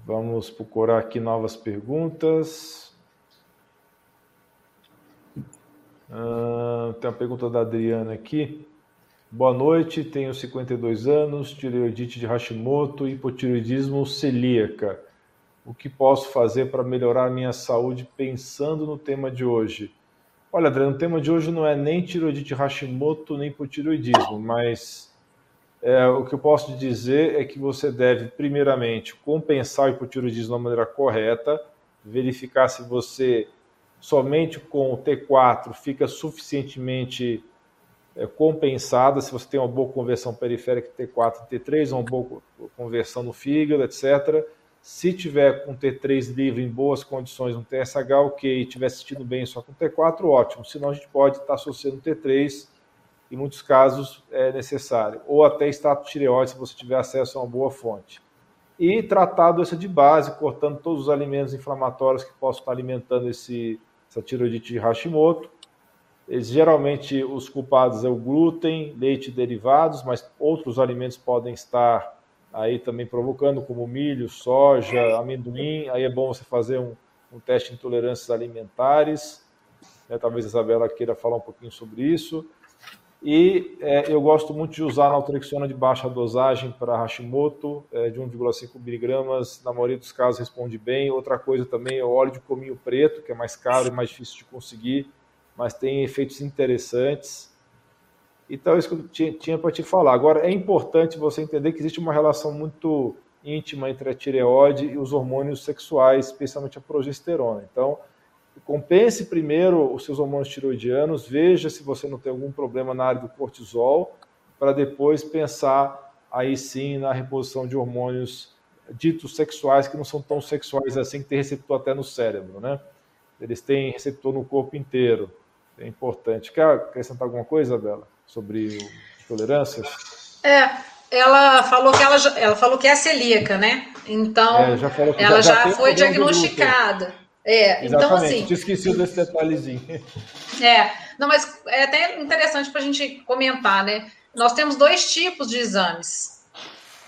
S1: Vamos procurar aqui novas perguntas. Uh, tem uma pergunta da Adriana aqui. Boa noite, tenho 52 anos, tireoidite de Hashimoto hipotireoidismo celíaca. O que posso fazer para melhorar minha saúde pensando no tema de hoje? Olha, Adriana, o tema de hoje não é nem tireoidite Hashimoto nem hipotireoidismo, mas é, o que eu posso dizer é que você deve, primeiramente, compensar o hipotireoidismo da maneira correta, verificar se você somente com o T4 fica suficientemente é, compensada, se você tem uma boa conversão periférica T4 e T3, uma boa conversão no fígado, etc. Se tiver com T3 livre em boas condições, um TSH ok, e estiver assistindo bem só com T4, ótimo. Senão a gente pode estar associando T3, em muitos casos é necessário. Ou até status tireoide, se você tiver acesso a uma boa fonte. E tratar a doença de base, cortando todos os alimentos inflamatórios que possam estar alimentando esse, essa tiroidite de Hashimoto. Eles, geralmente, os culpados é o glúten, leite e derivados, mas outros alimentos podem estar aí também provocando, como milho, soja, amendoim. Aí é bom você fazer um, um teste de intolerâncias alimentares. Né? Talvez a Isabela queira falar um pouquinho sobre isso. E é, eu gosto muito de usar naltrexona de baixa dosagem para Hashimoto, é, de 1,5 miligramas. Na maioria dos casos responde bem. Outra coisa também é o óleo de cominho preto, que é mais caro e mais difícil de conseguir, mas tem efeitos interessantes. Então, é isso que eu tinha, tinha para te falar. Agora, é importante você entender que existe uma relação muito íntima entre a tireoide e os hormônios sexuais, especialmente a progesterona. Então, compense primeiro os seus hormônios tiroidianos, veja se você não tem algum problema na área do cortisol, para depois pensar aí sim na reposição de hormônios ditos sexuais, que não são tão sexuais assim, que tem receptor até no cérebro, né? Eles têm receptor no corpo inteiro. É importante. Quer acrescentar alguma coisa, Bela, sobre tolerâncias?
S4: É, ela falou que ela, ela falou que é celíaca, né? Então, é, já ela já, já foi diagnosticada. É,
S1: Exatamente. então assim. Tinha esquecido desse detalhezinho.
S4: É, não, mas é até interessante para a gente comentar, né? Nós temos dois tipos de exames.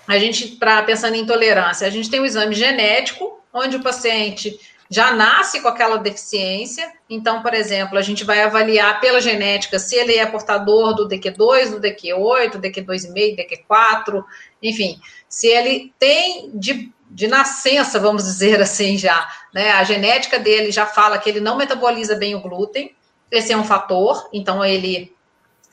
S4: A gente, para pensando em intolerância, a gente tem o exame genético, onde o paciente já nasce com aquela deficiência. Então, por exemplo, a gente vai avaliar pela genética se ele é portador do DQ2, do DQ8, DQ2,5, DQ4, enfim, se ele tem de de nascença, vamos dizer assim já, né? A genética dele já fala que ele não metaboliza bem o glúten, esse é um fator, então ele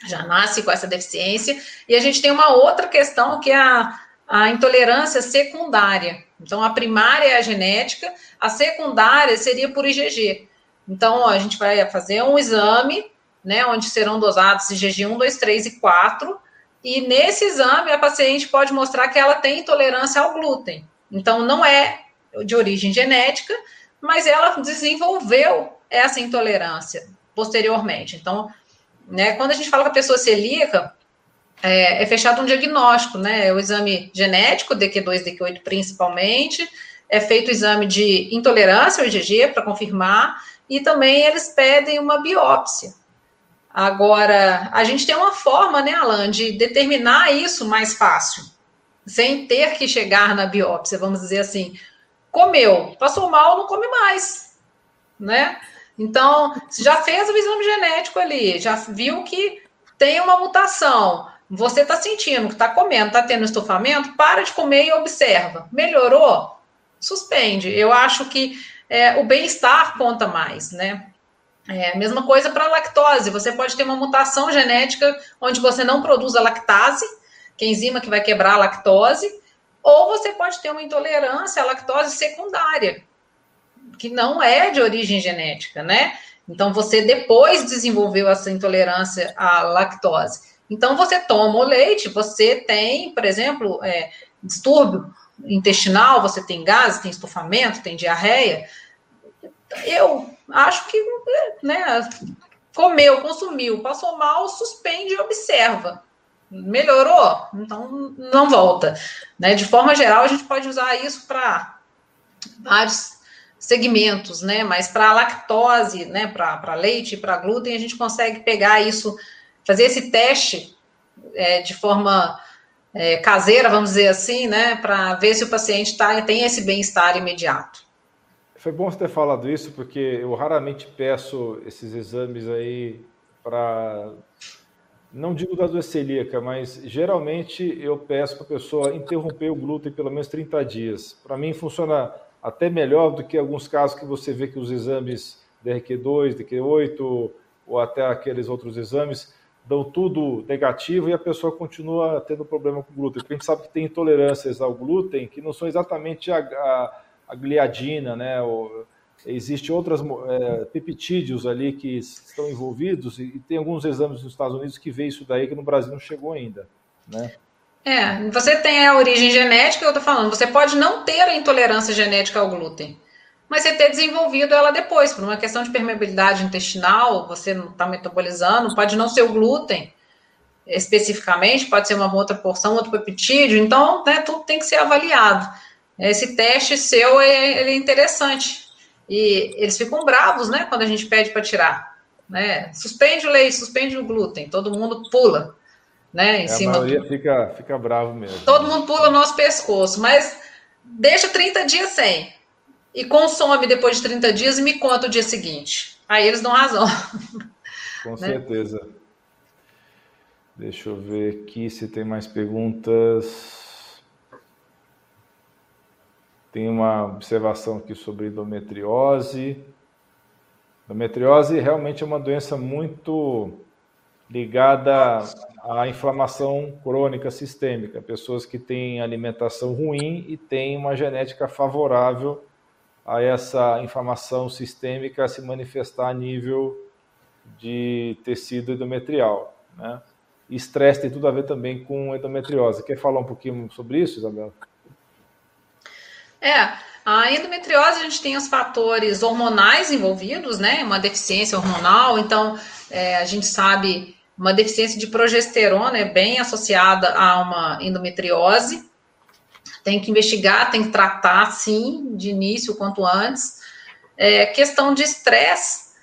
S4: já nasce com essa deficiência. E a gente tem uma outra questão que é a, a intolerância secundária. Então, a primária é a genética, a secundária seria por IgG. Então, ó, a gente vai fazer um exame, né, onde serão dosados IgG 1, 2, 3 e 4, e nesse exame a paciente pode mostrar que ela tem intolerância ao glúten. Então, não é de origem genética, mas ela desenvolveu essa intolerância posteriormente. Então, né, quando a gente fala que a pessoa celíaca, é, é, fechado um diagnóstico, né? É o exame genético, DQ2, DQ8 principalmente, é feito o exame de intolerância ao IgG para confirmar, e também eles pedem uma biópsia. Agora, a gente tem uma forma, né, Alan, de determinar isso mais fácil, sem ter que chegar na biópsia, vamos dizer assim. Comeu, passou mal, não come mais, né? Então, já fez o exame genético ali, já viu que tem uma mutação, você está sentindo que está comendo, está tendo estufamento, para de comer e observa. Melhorou? Suspende. Eu acho que é, o bem-estar conta mais, né? É mesma coisa para a lactose. Você pode ter uma mutação genética onde você não produz a lactase, que é a enzima que vai quebrar a lactose, ou você pode ter uma intolerância à lactose secundária, que não é de origem genética, né? Então você depois desenvolveu essa intolerância à lactose. Então, você toma o leite, você tem, por exemplo, é, distúrbio intestinal, você tem gases, tem estufamento, tem diarreia. Eu acho que, né, comeu, consumiu, passou mal, suspende e observa. Melhorou? Então não volta. Né? De forma geral, a gente pode usar isso para vários segmentos, né? Mas para lactose, né? Para leite, para glúten, a gente consegue pegar isso fazer esse teste é, de forma é, caseira, vamos dizer assim, né, para ver se o paciente tá, tem esse bem-estar imediato.
S1: Foi bom você ter falado isso, porque eu raramente peço esses exames aí para. Não digo da doença celíaca, mas geralmente eu peço para a pessoa interromper o glúten pelo menos 30 dias. Para mim funciona até melhor do que alguns casos que você vê que os exames DRQ2, DQ8 ou até aqueles outros exames dão tudo negativo e a pessoa continua tendo problema com glúten. Porque a gente sabe que tem intolerâncias ao glúten que não são exatamente a, a, a gliadina, né? Ou, existe outras é, peptídeos ali que estão envolvidos e, e, tem alguns exames nos Estados Unidos que vê isso daí que no Brasil não chegou ainda, né?
S4: É, você tem a origem genética, eu estou falando, você pode não ter a intolerância genética ao glúten, mas você ter desenvolvido ela depois, por uma questão de permeabilidade intestinal, você não está metabolizando, pode não ser o glúten especificamente, pode ser uma outra porção, outro peptídeo, então né, tudo tem que ser avaliado. Esse teste seu é, é interessante. E eles ficam bravos, né, quando a gente pede para tirar. Né? Suspende o leite, suspende o glúten, todo mundo pula. Né, em é, cima
S1: a maioria do... fica, fica bravo mesmo.
S4: Todo mundo pula no nosso pescoço, mas deixa 30 dias sem e consome depois de 30 dias e me conta o dia seguinte. Aí eles dão razão. *laughs*
S1: Com né? certeza. Deixa eu ver aqui se tem mais perguntas. Tem uma observação aqui sobre endometriose. Endometriose realmente é uma doença muito ligada à inflamação crônica sistêmica. Pessoas que têm alimentação ruim e têm uma genética favorável a essa inflamação sistêmica se manifestar a nível de tecido endometrial. Né? estresse tem tudo a ver também com endometriose. Quer falar um pouquinho sobre isso, Isabela?
S4: É, a endometriose a gente tem os fatores hormonais envolvidos, né? Uma deficiência hormonal, então é, a gente sabe uma deficiência de progesterona é bem associada a uma endometriose tem que investigar, tem que tratar, sim, de início, quanto antes. É, questão de estresse,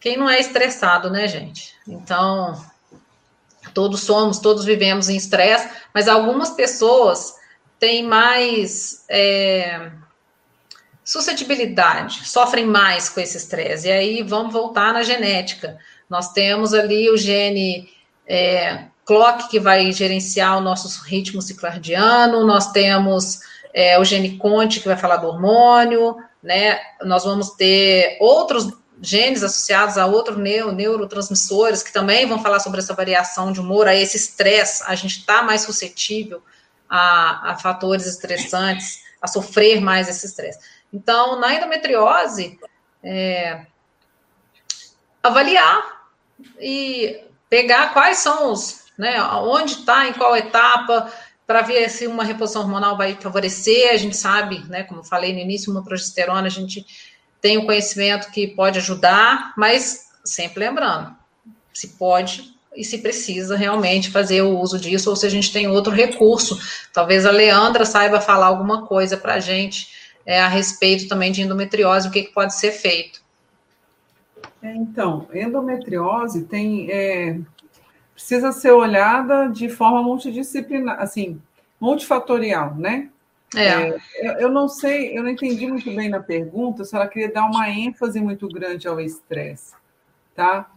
S4: quem não é estressado, né, gente? Então, todos somos, todos vivemos em estresse, mas algumas pessoas têm mais é, suscetibilidade, sofrem mais com esse estresse. E aí vamos voltar na genética. Nós temos ali o gene é, clock que vai gerenciar o nosso ritmo circadiano, nós temos é, o gene Conte que vai falar do hormônio, né? Nós vamos ter outros genes associados a outros neuro, neurotransmissores que também vão falar sobre essa variação de humor, a esse estresse, a gente está mais suscetível a, a, fatores estressantes, a sofrer mais esse estresse. Então, na endometriose, é, avaliar e pegar quais são os, né, onde está, em qual etapa, para ver se uma reposição hormonal vai favorecer. A gente sabe, né, como falei no início, uma progesterona, a gente tem o conhecimento que pode ajudar, mas sempre lembrando, se pode e se precisa realmente fazer o uso disso, ou se a gente tem outro recurso. Talvez a Leandra saiba falar alguma coisa para a gente é, a respeito também de endometriose, o que, que pode ser feito.
S2: É, então, endometriose tem é, precisa ser olhada de forma multidisciplinar, assim, multifatorial, né? É. é eu, eu, não sei, eu não entendi muito bem na pergunta se ela queria dar uma ênfase muito grande ao estresse, tá?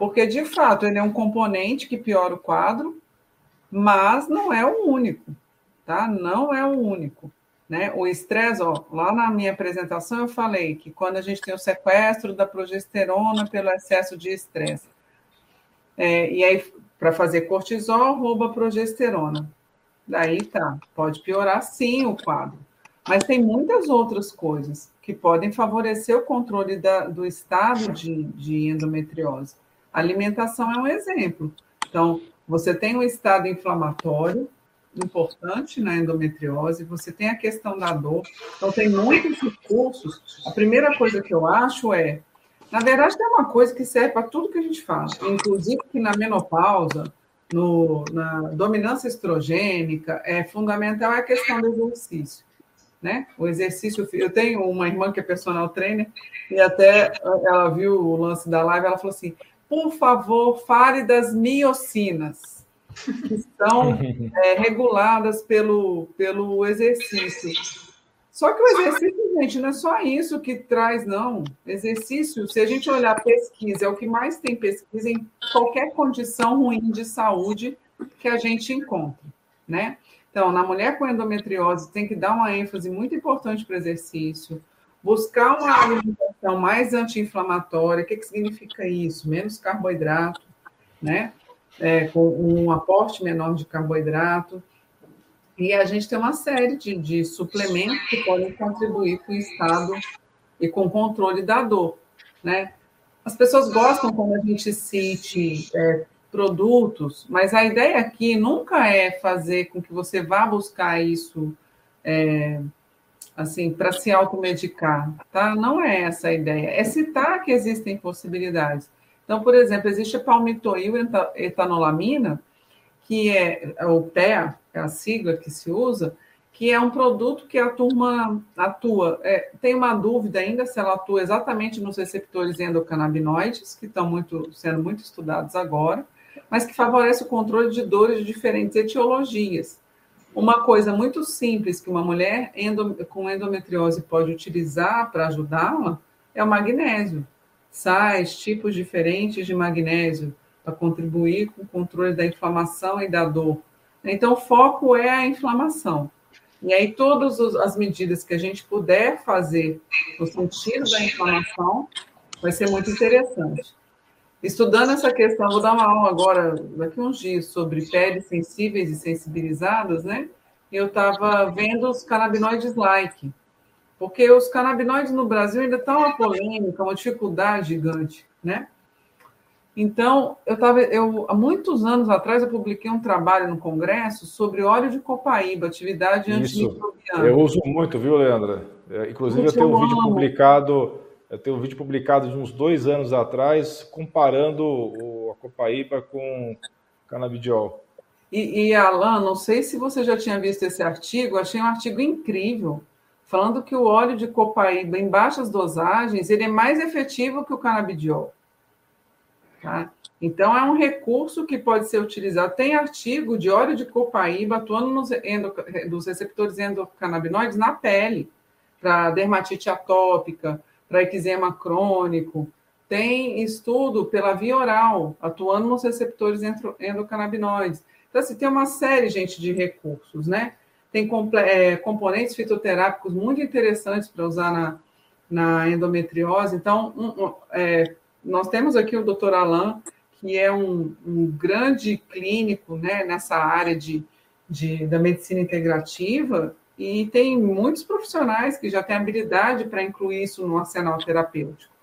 S2: Porque, de fato, ele é um componente que piora o quadro, mas não é o único, tá? Não é o único. Né? O estresse, ó, lá na minha apresentação eu falei que quando a gente tem o sequestro da progesterona pelo excesso de estresse, é, e aí para fazer cortisol, rouba progesterona. Daí tá, pode piorar sim o quadro. Mas tem muitas outras coisas que podem favorecer o controle da, do estado de, de endometriose. Alimentação é um exemplo. Então, você tem um estado inflamatório, importante na endometriose, você tem a questão da dor, então tem muitos recursos. A primeira coisa que eu acho é, na verdade, tem uma coisa que serve para tudo que a gente faz, inclusive que na menopausa, no, na dominância estrogênica, é fundamental a questão do exercício. Né? O exercício, eu tenho uma irmã que é personal trainer, e até ela viu o lance da live, ela falou assim: por favor, fale das miocinas que são *laughs* é, reguladas pelo, pelo exercício. Só que o exercício, gente, não é só isso que traz, não. Exercício, se a gente olhar pesquisa, é o que mais tem pesquisa em qualquer condição ruim de saúde que a gente encontra, né? Então, na mulher com endometriose, tem que dar uma ênfase muito importante para o exercício, buscar uma alimentação mais anti-inflamatória. O que, que significa isso? Menos carboidrato, né? é, com um aporte menor de carboidrato. E a gente tem uma série de, de suplementos que podem contribuir com o estado e com o controle da dor. Né? As pessoas gostam quando a gente cite é, produtos, mas a ideia aqui nunca é fazer com que você vá buscar isso é, assim para se automedicar, tá? Não é essa a ideia. É citar que existem possibilidades. Então, por exemplo, existe palmitoil etanolamina, que é, é o PEA, é a sigla que se usa, que é um produto que a turma atua. É, tem uma dúvida ainda se ela atua exatamente nos receptores endocannabinoides, que estão muito, sendo muito estudados agora, mas que favorece o controle de dores de diferentes etiologias. Uma coisa muito simples que uma mulher endo, com endometriose pode utilizar para ajudá-la é o magnésio sais, tipos diferentes de magnésio, para contribuir com o controle da inflamação e da dor. Então, o foco é a inflamação. E aí, todas as medidas que a gente puder fazer no sentido da inflamação, vai ser muito interessante. Estudando essa questão, vou dar uma aula agora, daqui uns dias, sobre peles sensíveis e sensibilizadas, né? Eu estava vendo os canabinoides like. Porque os canabinoides no Brasil ainda estão uma polêmica, uma dificuldade gigante, né? Então, eu estava, eu há muitos anos atrás eu publiquei um trabalho no Congresso sobre óleo de copaíba, atividade antimicrobiana.
S1: Eu uso muito, viu, Leandra? É, inclusive, eu tenho um vídeo publicado, eu tenho um vídeo publicado de uns dois anos atrás, comparando o, a copaíba com canabidiol.
S2: E, e Alan, não sei se você já tinha visto esse artigo, achei um artigo incrível falando que o óleo de copaíba em baixas dosagens ele é mais efetivo que o canabidiol. Tá? Então, é um recurso que pode ser utilizado. Tem artigo de óleo de copaíba atuando nos, endo, nos receptores endocannabinoides na pele, para dermatite atópica, para eczema crônico. Tem estudo pela via oral, atuando nos receptores endocannabinoides. Então, assim, tem uma série, gente, de recursos, né? tem é, componentes fitoterápicos muito interessantes para usar na, na endometriose. Então, um, um, é, nós temos aqui o doutor Alain, que é um, um grande clínico né, nessa área de, de, da medicina integrativa, e tem muitos profissionais que já têm habilidade para incluir isso no arsenal terapêutico.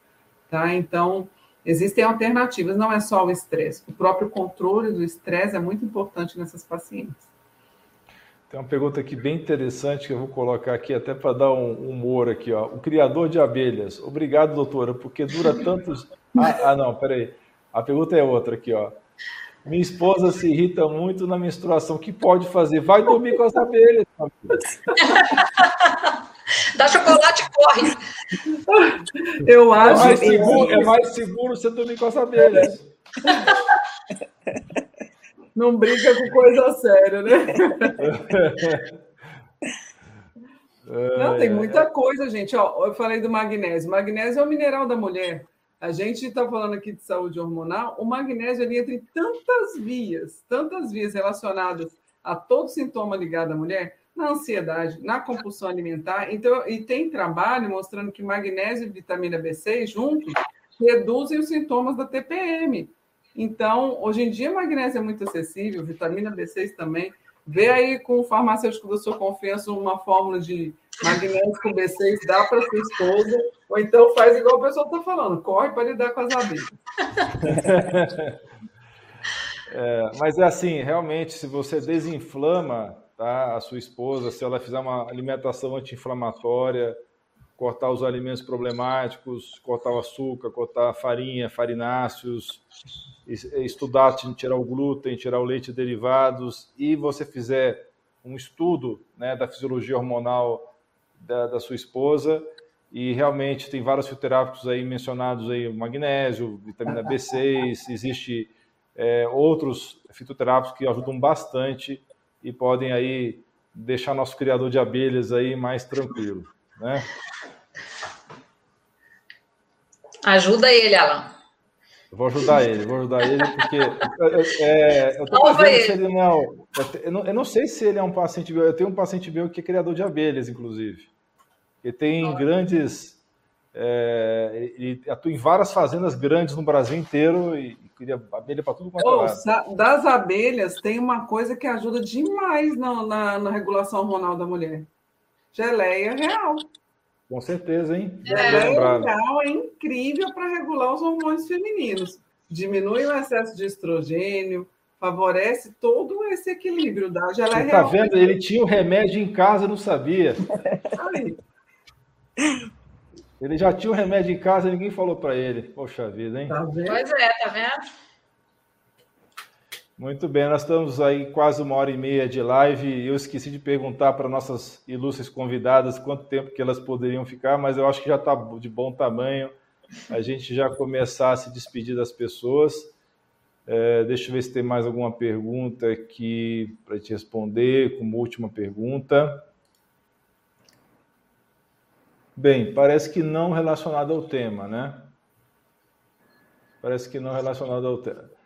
S2: Tá? Então, existem alternativas, não é só o estresse. O próprio controle do estresse é muito importante nessas pacientes.
S1: Tem uma pergunta aqui bem interessante que eu vou colocar aqui até para dar um humor aqui, ó. O criador de abelhas. Obrigado, doutora, porque dura tantos. *laughs* Ah, ah, não, peraí. A pergunta é outra aqui, ó. Minha esposa se irrita muito na menstruação. O que pode fazer? Vai dormir com as abelhas.
S4: Dá chocolate corre.
S2: Eu acho
S1: é mais, seguro, é mais seguro você dormir com as abelhas.
S2: Não brinca com coisa séria, né? *laughs* Não, tem muita coisa, gente. Ó, eu falei do magnésio. Magnésio é o mineral da mulher. A gente está falando aqui de saúde hormonal. O magnésio ele entra em tantas vias, tantas vias relacionadas a todo sintoma ligado à mulher, na ansiedade, na compulsão alimentar. Então, e tem trabalho mostrando que magnésio e vitamina B6 juntos reduzem os sintomas da TPM. Então, hoje em dia, magnésio é muito acessível, vitamina B6 também. Vê aí com o farmacêutico da sua confiança uma fórmula de magnésio com B6, dá para sua esposa, ou então faz igual o pessoal está falando, corre para lidar com as abelhas. *laughs*
S1: É, mas é assim, realmente, se você desinflama tá, a sua esposa, se ela fizer uma alimentação anti-inflamatória, cortar os alimentos problemáticos, cortar o açúcar, cortar a farinha, farináceos, estudar, tirar o glúten, tirar o leite derivados, e você fizer um estudo né, da fisiologia hormonal da, da, sua esposa, e realmente tem vários fitoterápicos aí mencionados aí, magnésio, vitamina B6, *laughs* existe é, outros fitoterápicos que ajudam bastante e podem aí deixar nosso criador de abelhas aí mais tranquilo, né?
S4: Ajuda ele, Alan.
S1: Eu vou ajudar ele, vou ajudar ele, porque é, eu estou vendo se ele não, eu não. Eu não sei se ele é um paciente meu. Eu tenho um paciente meu que é criador de abelhas, inclusive. Ele tem grandes. É, ele atua em várias fazendas grandes no Brasil inteiro e cria abelha para tudo quanto
S2: oh, Das abelhas, tem uma coisa que ajuda demais na, na, na regulação hormonal da mulher: geleia real.
S1: Com certeza, hein?
S2: É, legal, é incrível para regular os hormônios femininos. Diminui o excesso de estrogênio, favorece todo esse equilíbrio da.
S1: Você tá vendo? Ele tinha o remédio em casa, não sabia. Aí. Ele já tinha o remédio em casa, ninguém falou para ele. Poxa vida, hein?
S4: Tá pois é, tá vendo?
S1: Muito bem, nós estamos aí quase uma hora e meia de live eu esqueci de perguntar para nossas ilustres convidadas quanto tempo que elas poderiam ficar, mas eu acho que já está de bom tamanho a gente já começar a se despedir das pessoas. É, deixa eu ver se tem mais alguma pergunta aqui para te responder, como última pergunta. Bem, parece que não relacionado ao tema, né? Parece que não relacionado ao tema.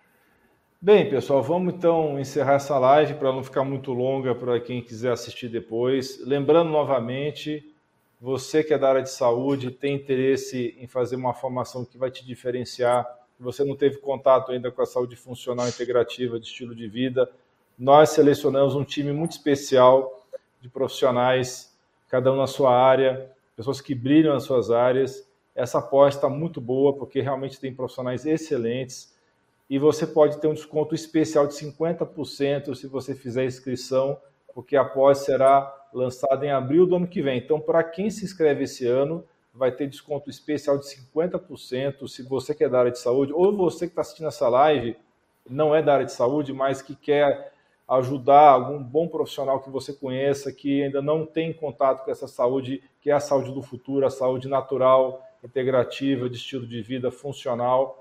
S1: Bem, pessoal, vamos então encerrar essa live para não ficar muito longa para quem quiser assistir depois. Lembrando novamente, você que é da área de saúde, tem interesse em fazer uma formação que vai te diferenciar, você não teve contato ainda com a saúde funcional integrativa de estilo de vida, nós selecionamos um time muito especial de profissionais, cada um na sua área, pessoas que brilham nas suas áreas. Essa aposta está muito boa, porque realmente tem profissionais excelentes e você pode ter um desconto especial de 50% se você fizer inscrição, porque a pós será lançada em abril do ano que vem. Então, para quem se inscreve esse ano, vai ter desconto especial de 50% se você que é da área de saúde, ou você que está assistindo essa live não é da área de saúde, mas que quer ajudar algum bom profissional que você conheça, que ainda não tem contato com essa saúde, que é a saúde do futuro, a saúde natural, integrativa, de estilo de vida funcional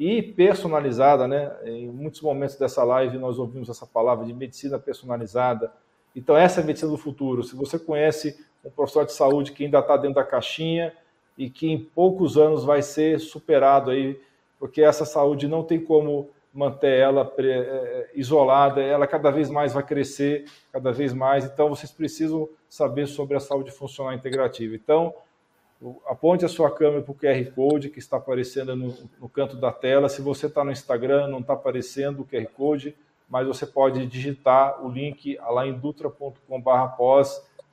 S1: e personalizada, né? Em muitos momentos dessa live nós ouvimos essa palavra de medicina personalizada. Então essa é a medicina do futuro. Se você conhece um profissional de saúde que ainda está dentro da caixinha e que em poucos anos vai ser superado aí, porque essa saúde não tem como manter ela é, isolada, ela cada vez mais vai crescer, cada vez mais. Então vocês precisam saber sobre a saúde funcional integrativa. Então aponte a sua câmera para o QR Code que está aparecendo no, no canto da tela. Se você está no Instagram, não está aparecendo o QR Code, mas você pode digitar o link lá em dutra.com.br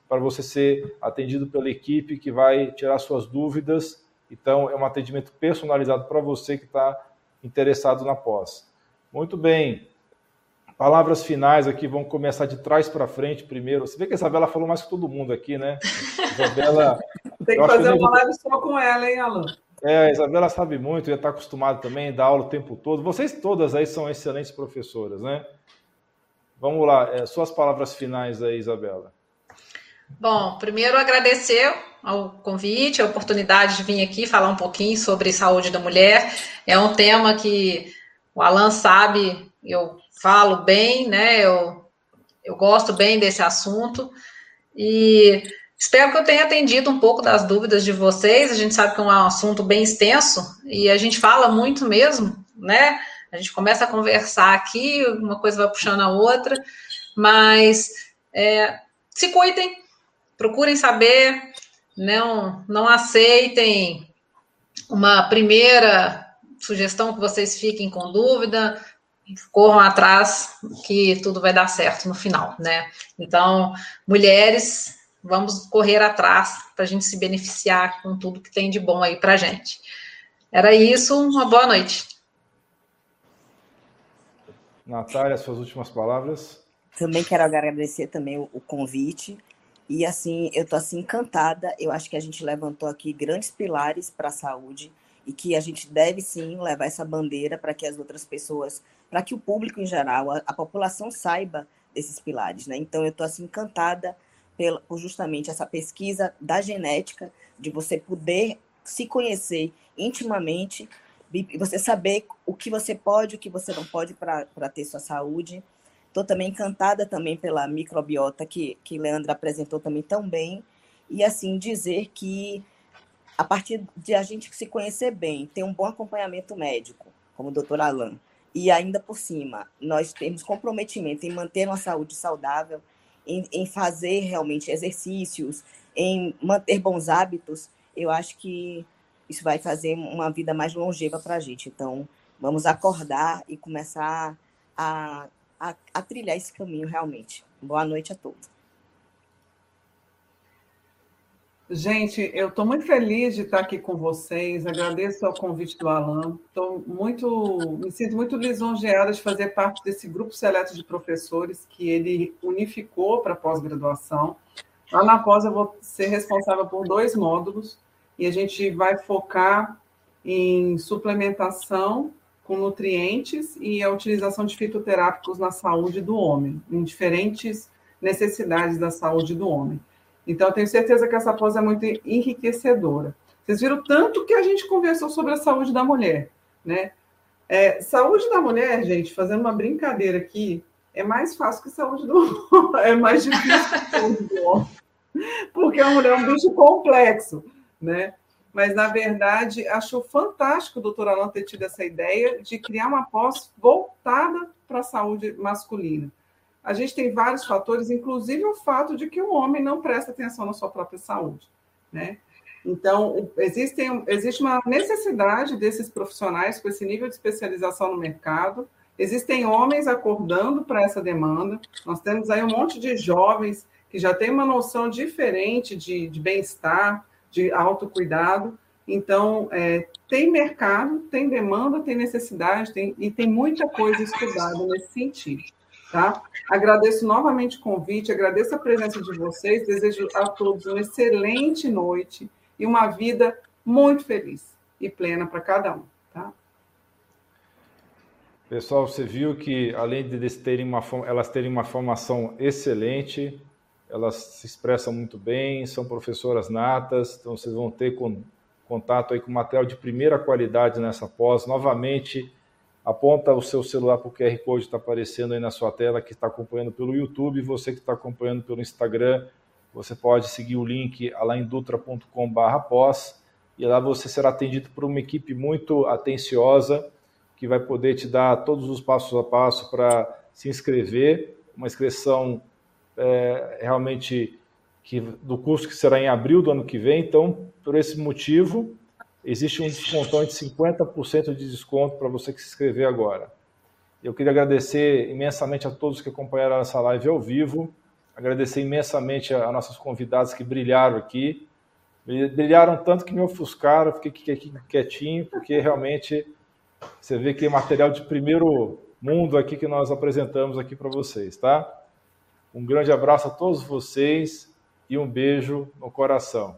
S1: para você ser atendido pela equipe que vai tirar suas dúvidas. Então, é um atendimento personalizado para você que está interessado na pós. Muito bem. Palavras finais aqui, vamos começar de trás para frente primeiro. Você vê que a Isabela falou mais que todo mundo aqui, né? *laughs*
S2: Isabela. Tem que fazer uma live só com ela, hein, Alan?
S1: É, a Isabela sabe muito, já está acostumada também a dar aula o tempo todo. Vocês todas aí são excelentes professoras, né? Vamos lá, é, suas palavras finais aí, Isabela.
S4: Bom, primeiro agradecer ao convite, a oportunidade de vir aqui falar um pouquinho sobre saúde da mulher. É um tema que o Alan sabe, eu falo bem, né? Eu, eu gosto bem desse assunto e espero que eu tenha atendido um pouco das dúvidas de vocês. A gente sabe que é um assunto bem extenso e a gente fala muito mesmo, né? A gente começa a conversar aqui, uma coisa vai puxando a outra, mas é, se cuidem, procurem saber, não, não aceitem uma primeira sugestão que vocês fiquem com dúvida, corram atrás que tudo vai dar certo no final, né? Então, mulheres, vamos correr atrás para a gente se beneficiar com tudo que tem de bom aí para gente. Era isso, uma boa noite.
S1: Natália, suas últimas palavras.
S3: Também quero agradecer também o, o convite. E assim, eu tô assim encantada. Eu acho que a gente levantou aqui grandes pilares para a saúde e que a gente deve sim levar essa bandeira para que as outras pessoas, para que o público em geral, a, a, população saiba desses pilares, né? Então eu estou assim encantada pela, por justamente essa pesquisa da genética, de você poder se conhecer intimamente e você saber o que você pode, o que você não pode para ter sua saúde. Estou também encantada também pela microbiota que que Leandra apresentou também tão bem e assim dizer que a partir de a gente se conhecer bem, ter um bom acompanhamento médico, como o doutor Alain, e ainda por cima, nós temos comprometimento em manter uma saúde saudável, em, em fazer realmente exercícios, em manter bons hábitos, eu acho que isso vai fazer uma vida mais longeva para a gente. Então, vamos acordar e começar a, a, a trilhar esse caminho realmente. Boa noite a todos.
S2: Gente, eu estou muito feliz de estar aqui com vocês. Agradeço o convite do Alan. Estou muito, me sinto muito lisonjeada de fazer parte desse grupo seleto de professores que ele unificou para pós-graduação. Lá na pós eu vou ser responsável por dois módulos e a gente vai focar em suplementação com nutrientes e a utilização de fitoterápicos na saúde do homem, em diferentes necessidades da saúde do homem. Então, eu tenho certeza que essa pós é muito enriquecedora. Vocês viram tanto que a gente conversou sobre a saúde da mulher, né? É, saúde da mulher, gente, fazendo uma brincadeira aqui, é mais fácil que saúde do homem, *laughs* é mais difícil que saúde do homem, porque a mulher é um bicho complexo, né? Mas, na verdade, acho fantástico o doutor Alan ter tido essa ideia de criar uma pós voltada para a saúde masculina a gente tem vários fatores, inclusive o fato de que o homem não presta atenção na sua própria saúde, né? Então, existem, existe uma necessidade desses profissionais com esse nível de especialização no mercado. Existem homens acordando para essa demanda. Nós temos aí um monte de jovens que já têm uma noção diferente de, de bem-estar, de autocuidado. Então, é, tem mercado, tem demanda, tem necessidade, tem, e tem muita coisa estudada nesse sentido. Tá? Agradeço novamente o convite, agradeço a presença de vocês, desejo a todos uma excelente noite e uma vida muito feliz e plena para cada um. Tá?
S1: Pessoal, você viu que além de terem uma, elas terem uma formação excelente, elas se expressam muito bem, são professoras natas, então vocês vão ter contato aí com material de primeira qualidade nessa pós. Novamente, aponta o seu celular para o QR Code que está aparecendo aí na sua tela, que está acompanhando pelo YouTube, você que está acompanhando pelo Instagram, você pode seguir o link alaindutra.com.br pós, e lá você será atendido por uma equipe muito atenciosa, que vai poder te dar todos os passos a passo para se inscrever, uma inscrição é, realmente que, do curso que será em abril do ano que vem. Então, por esse motivo, existe um descontão de 50% de desconto para você que se inscrever agora. Eu queria agradecer imensamente a todos que acompanharam essa live ao vivo, agradecer imensamente a, a nossas convidadas que brilharam aqui, brilharam tanto que me ofuscaram, fiquei aqui quietinho, porque realmente você vê que é material de primeiro mundo aqui que nós apresentamos aqui para vocês, tá? Um grande abraço a todos vocês e um beijo no coração.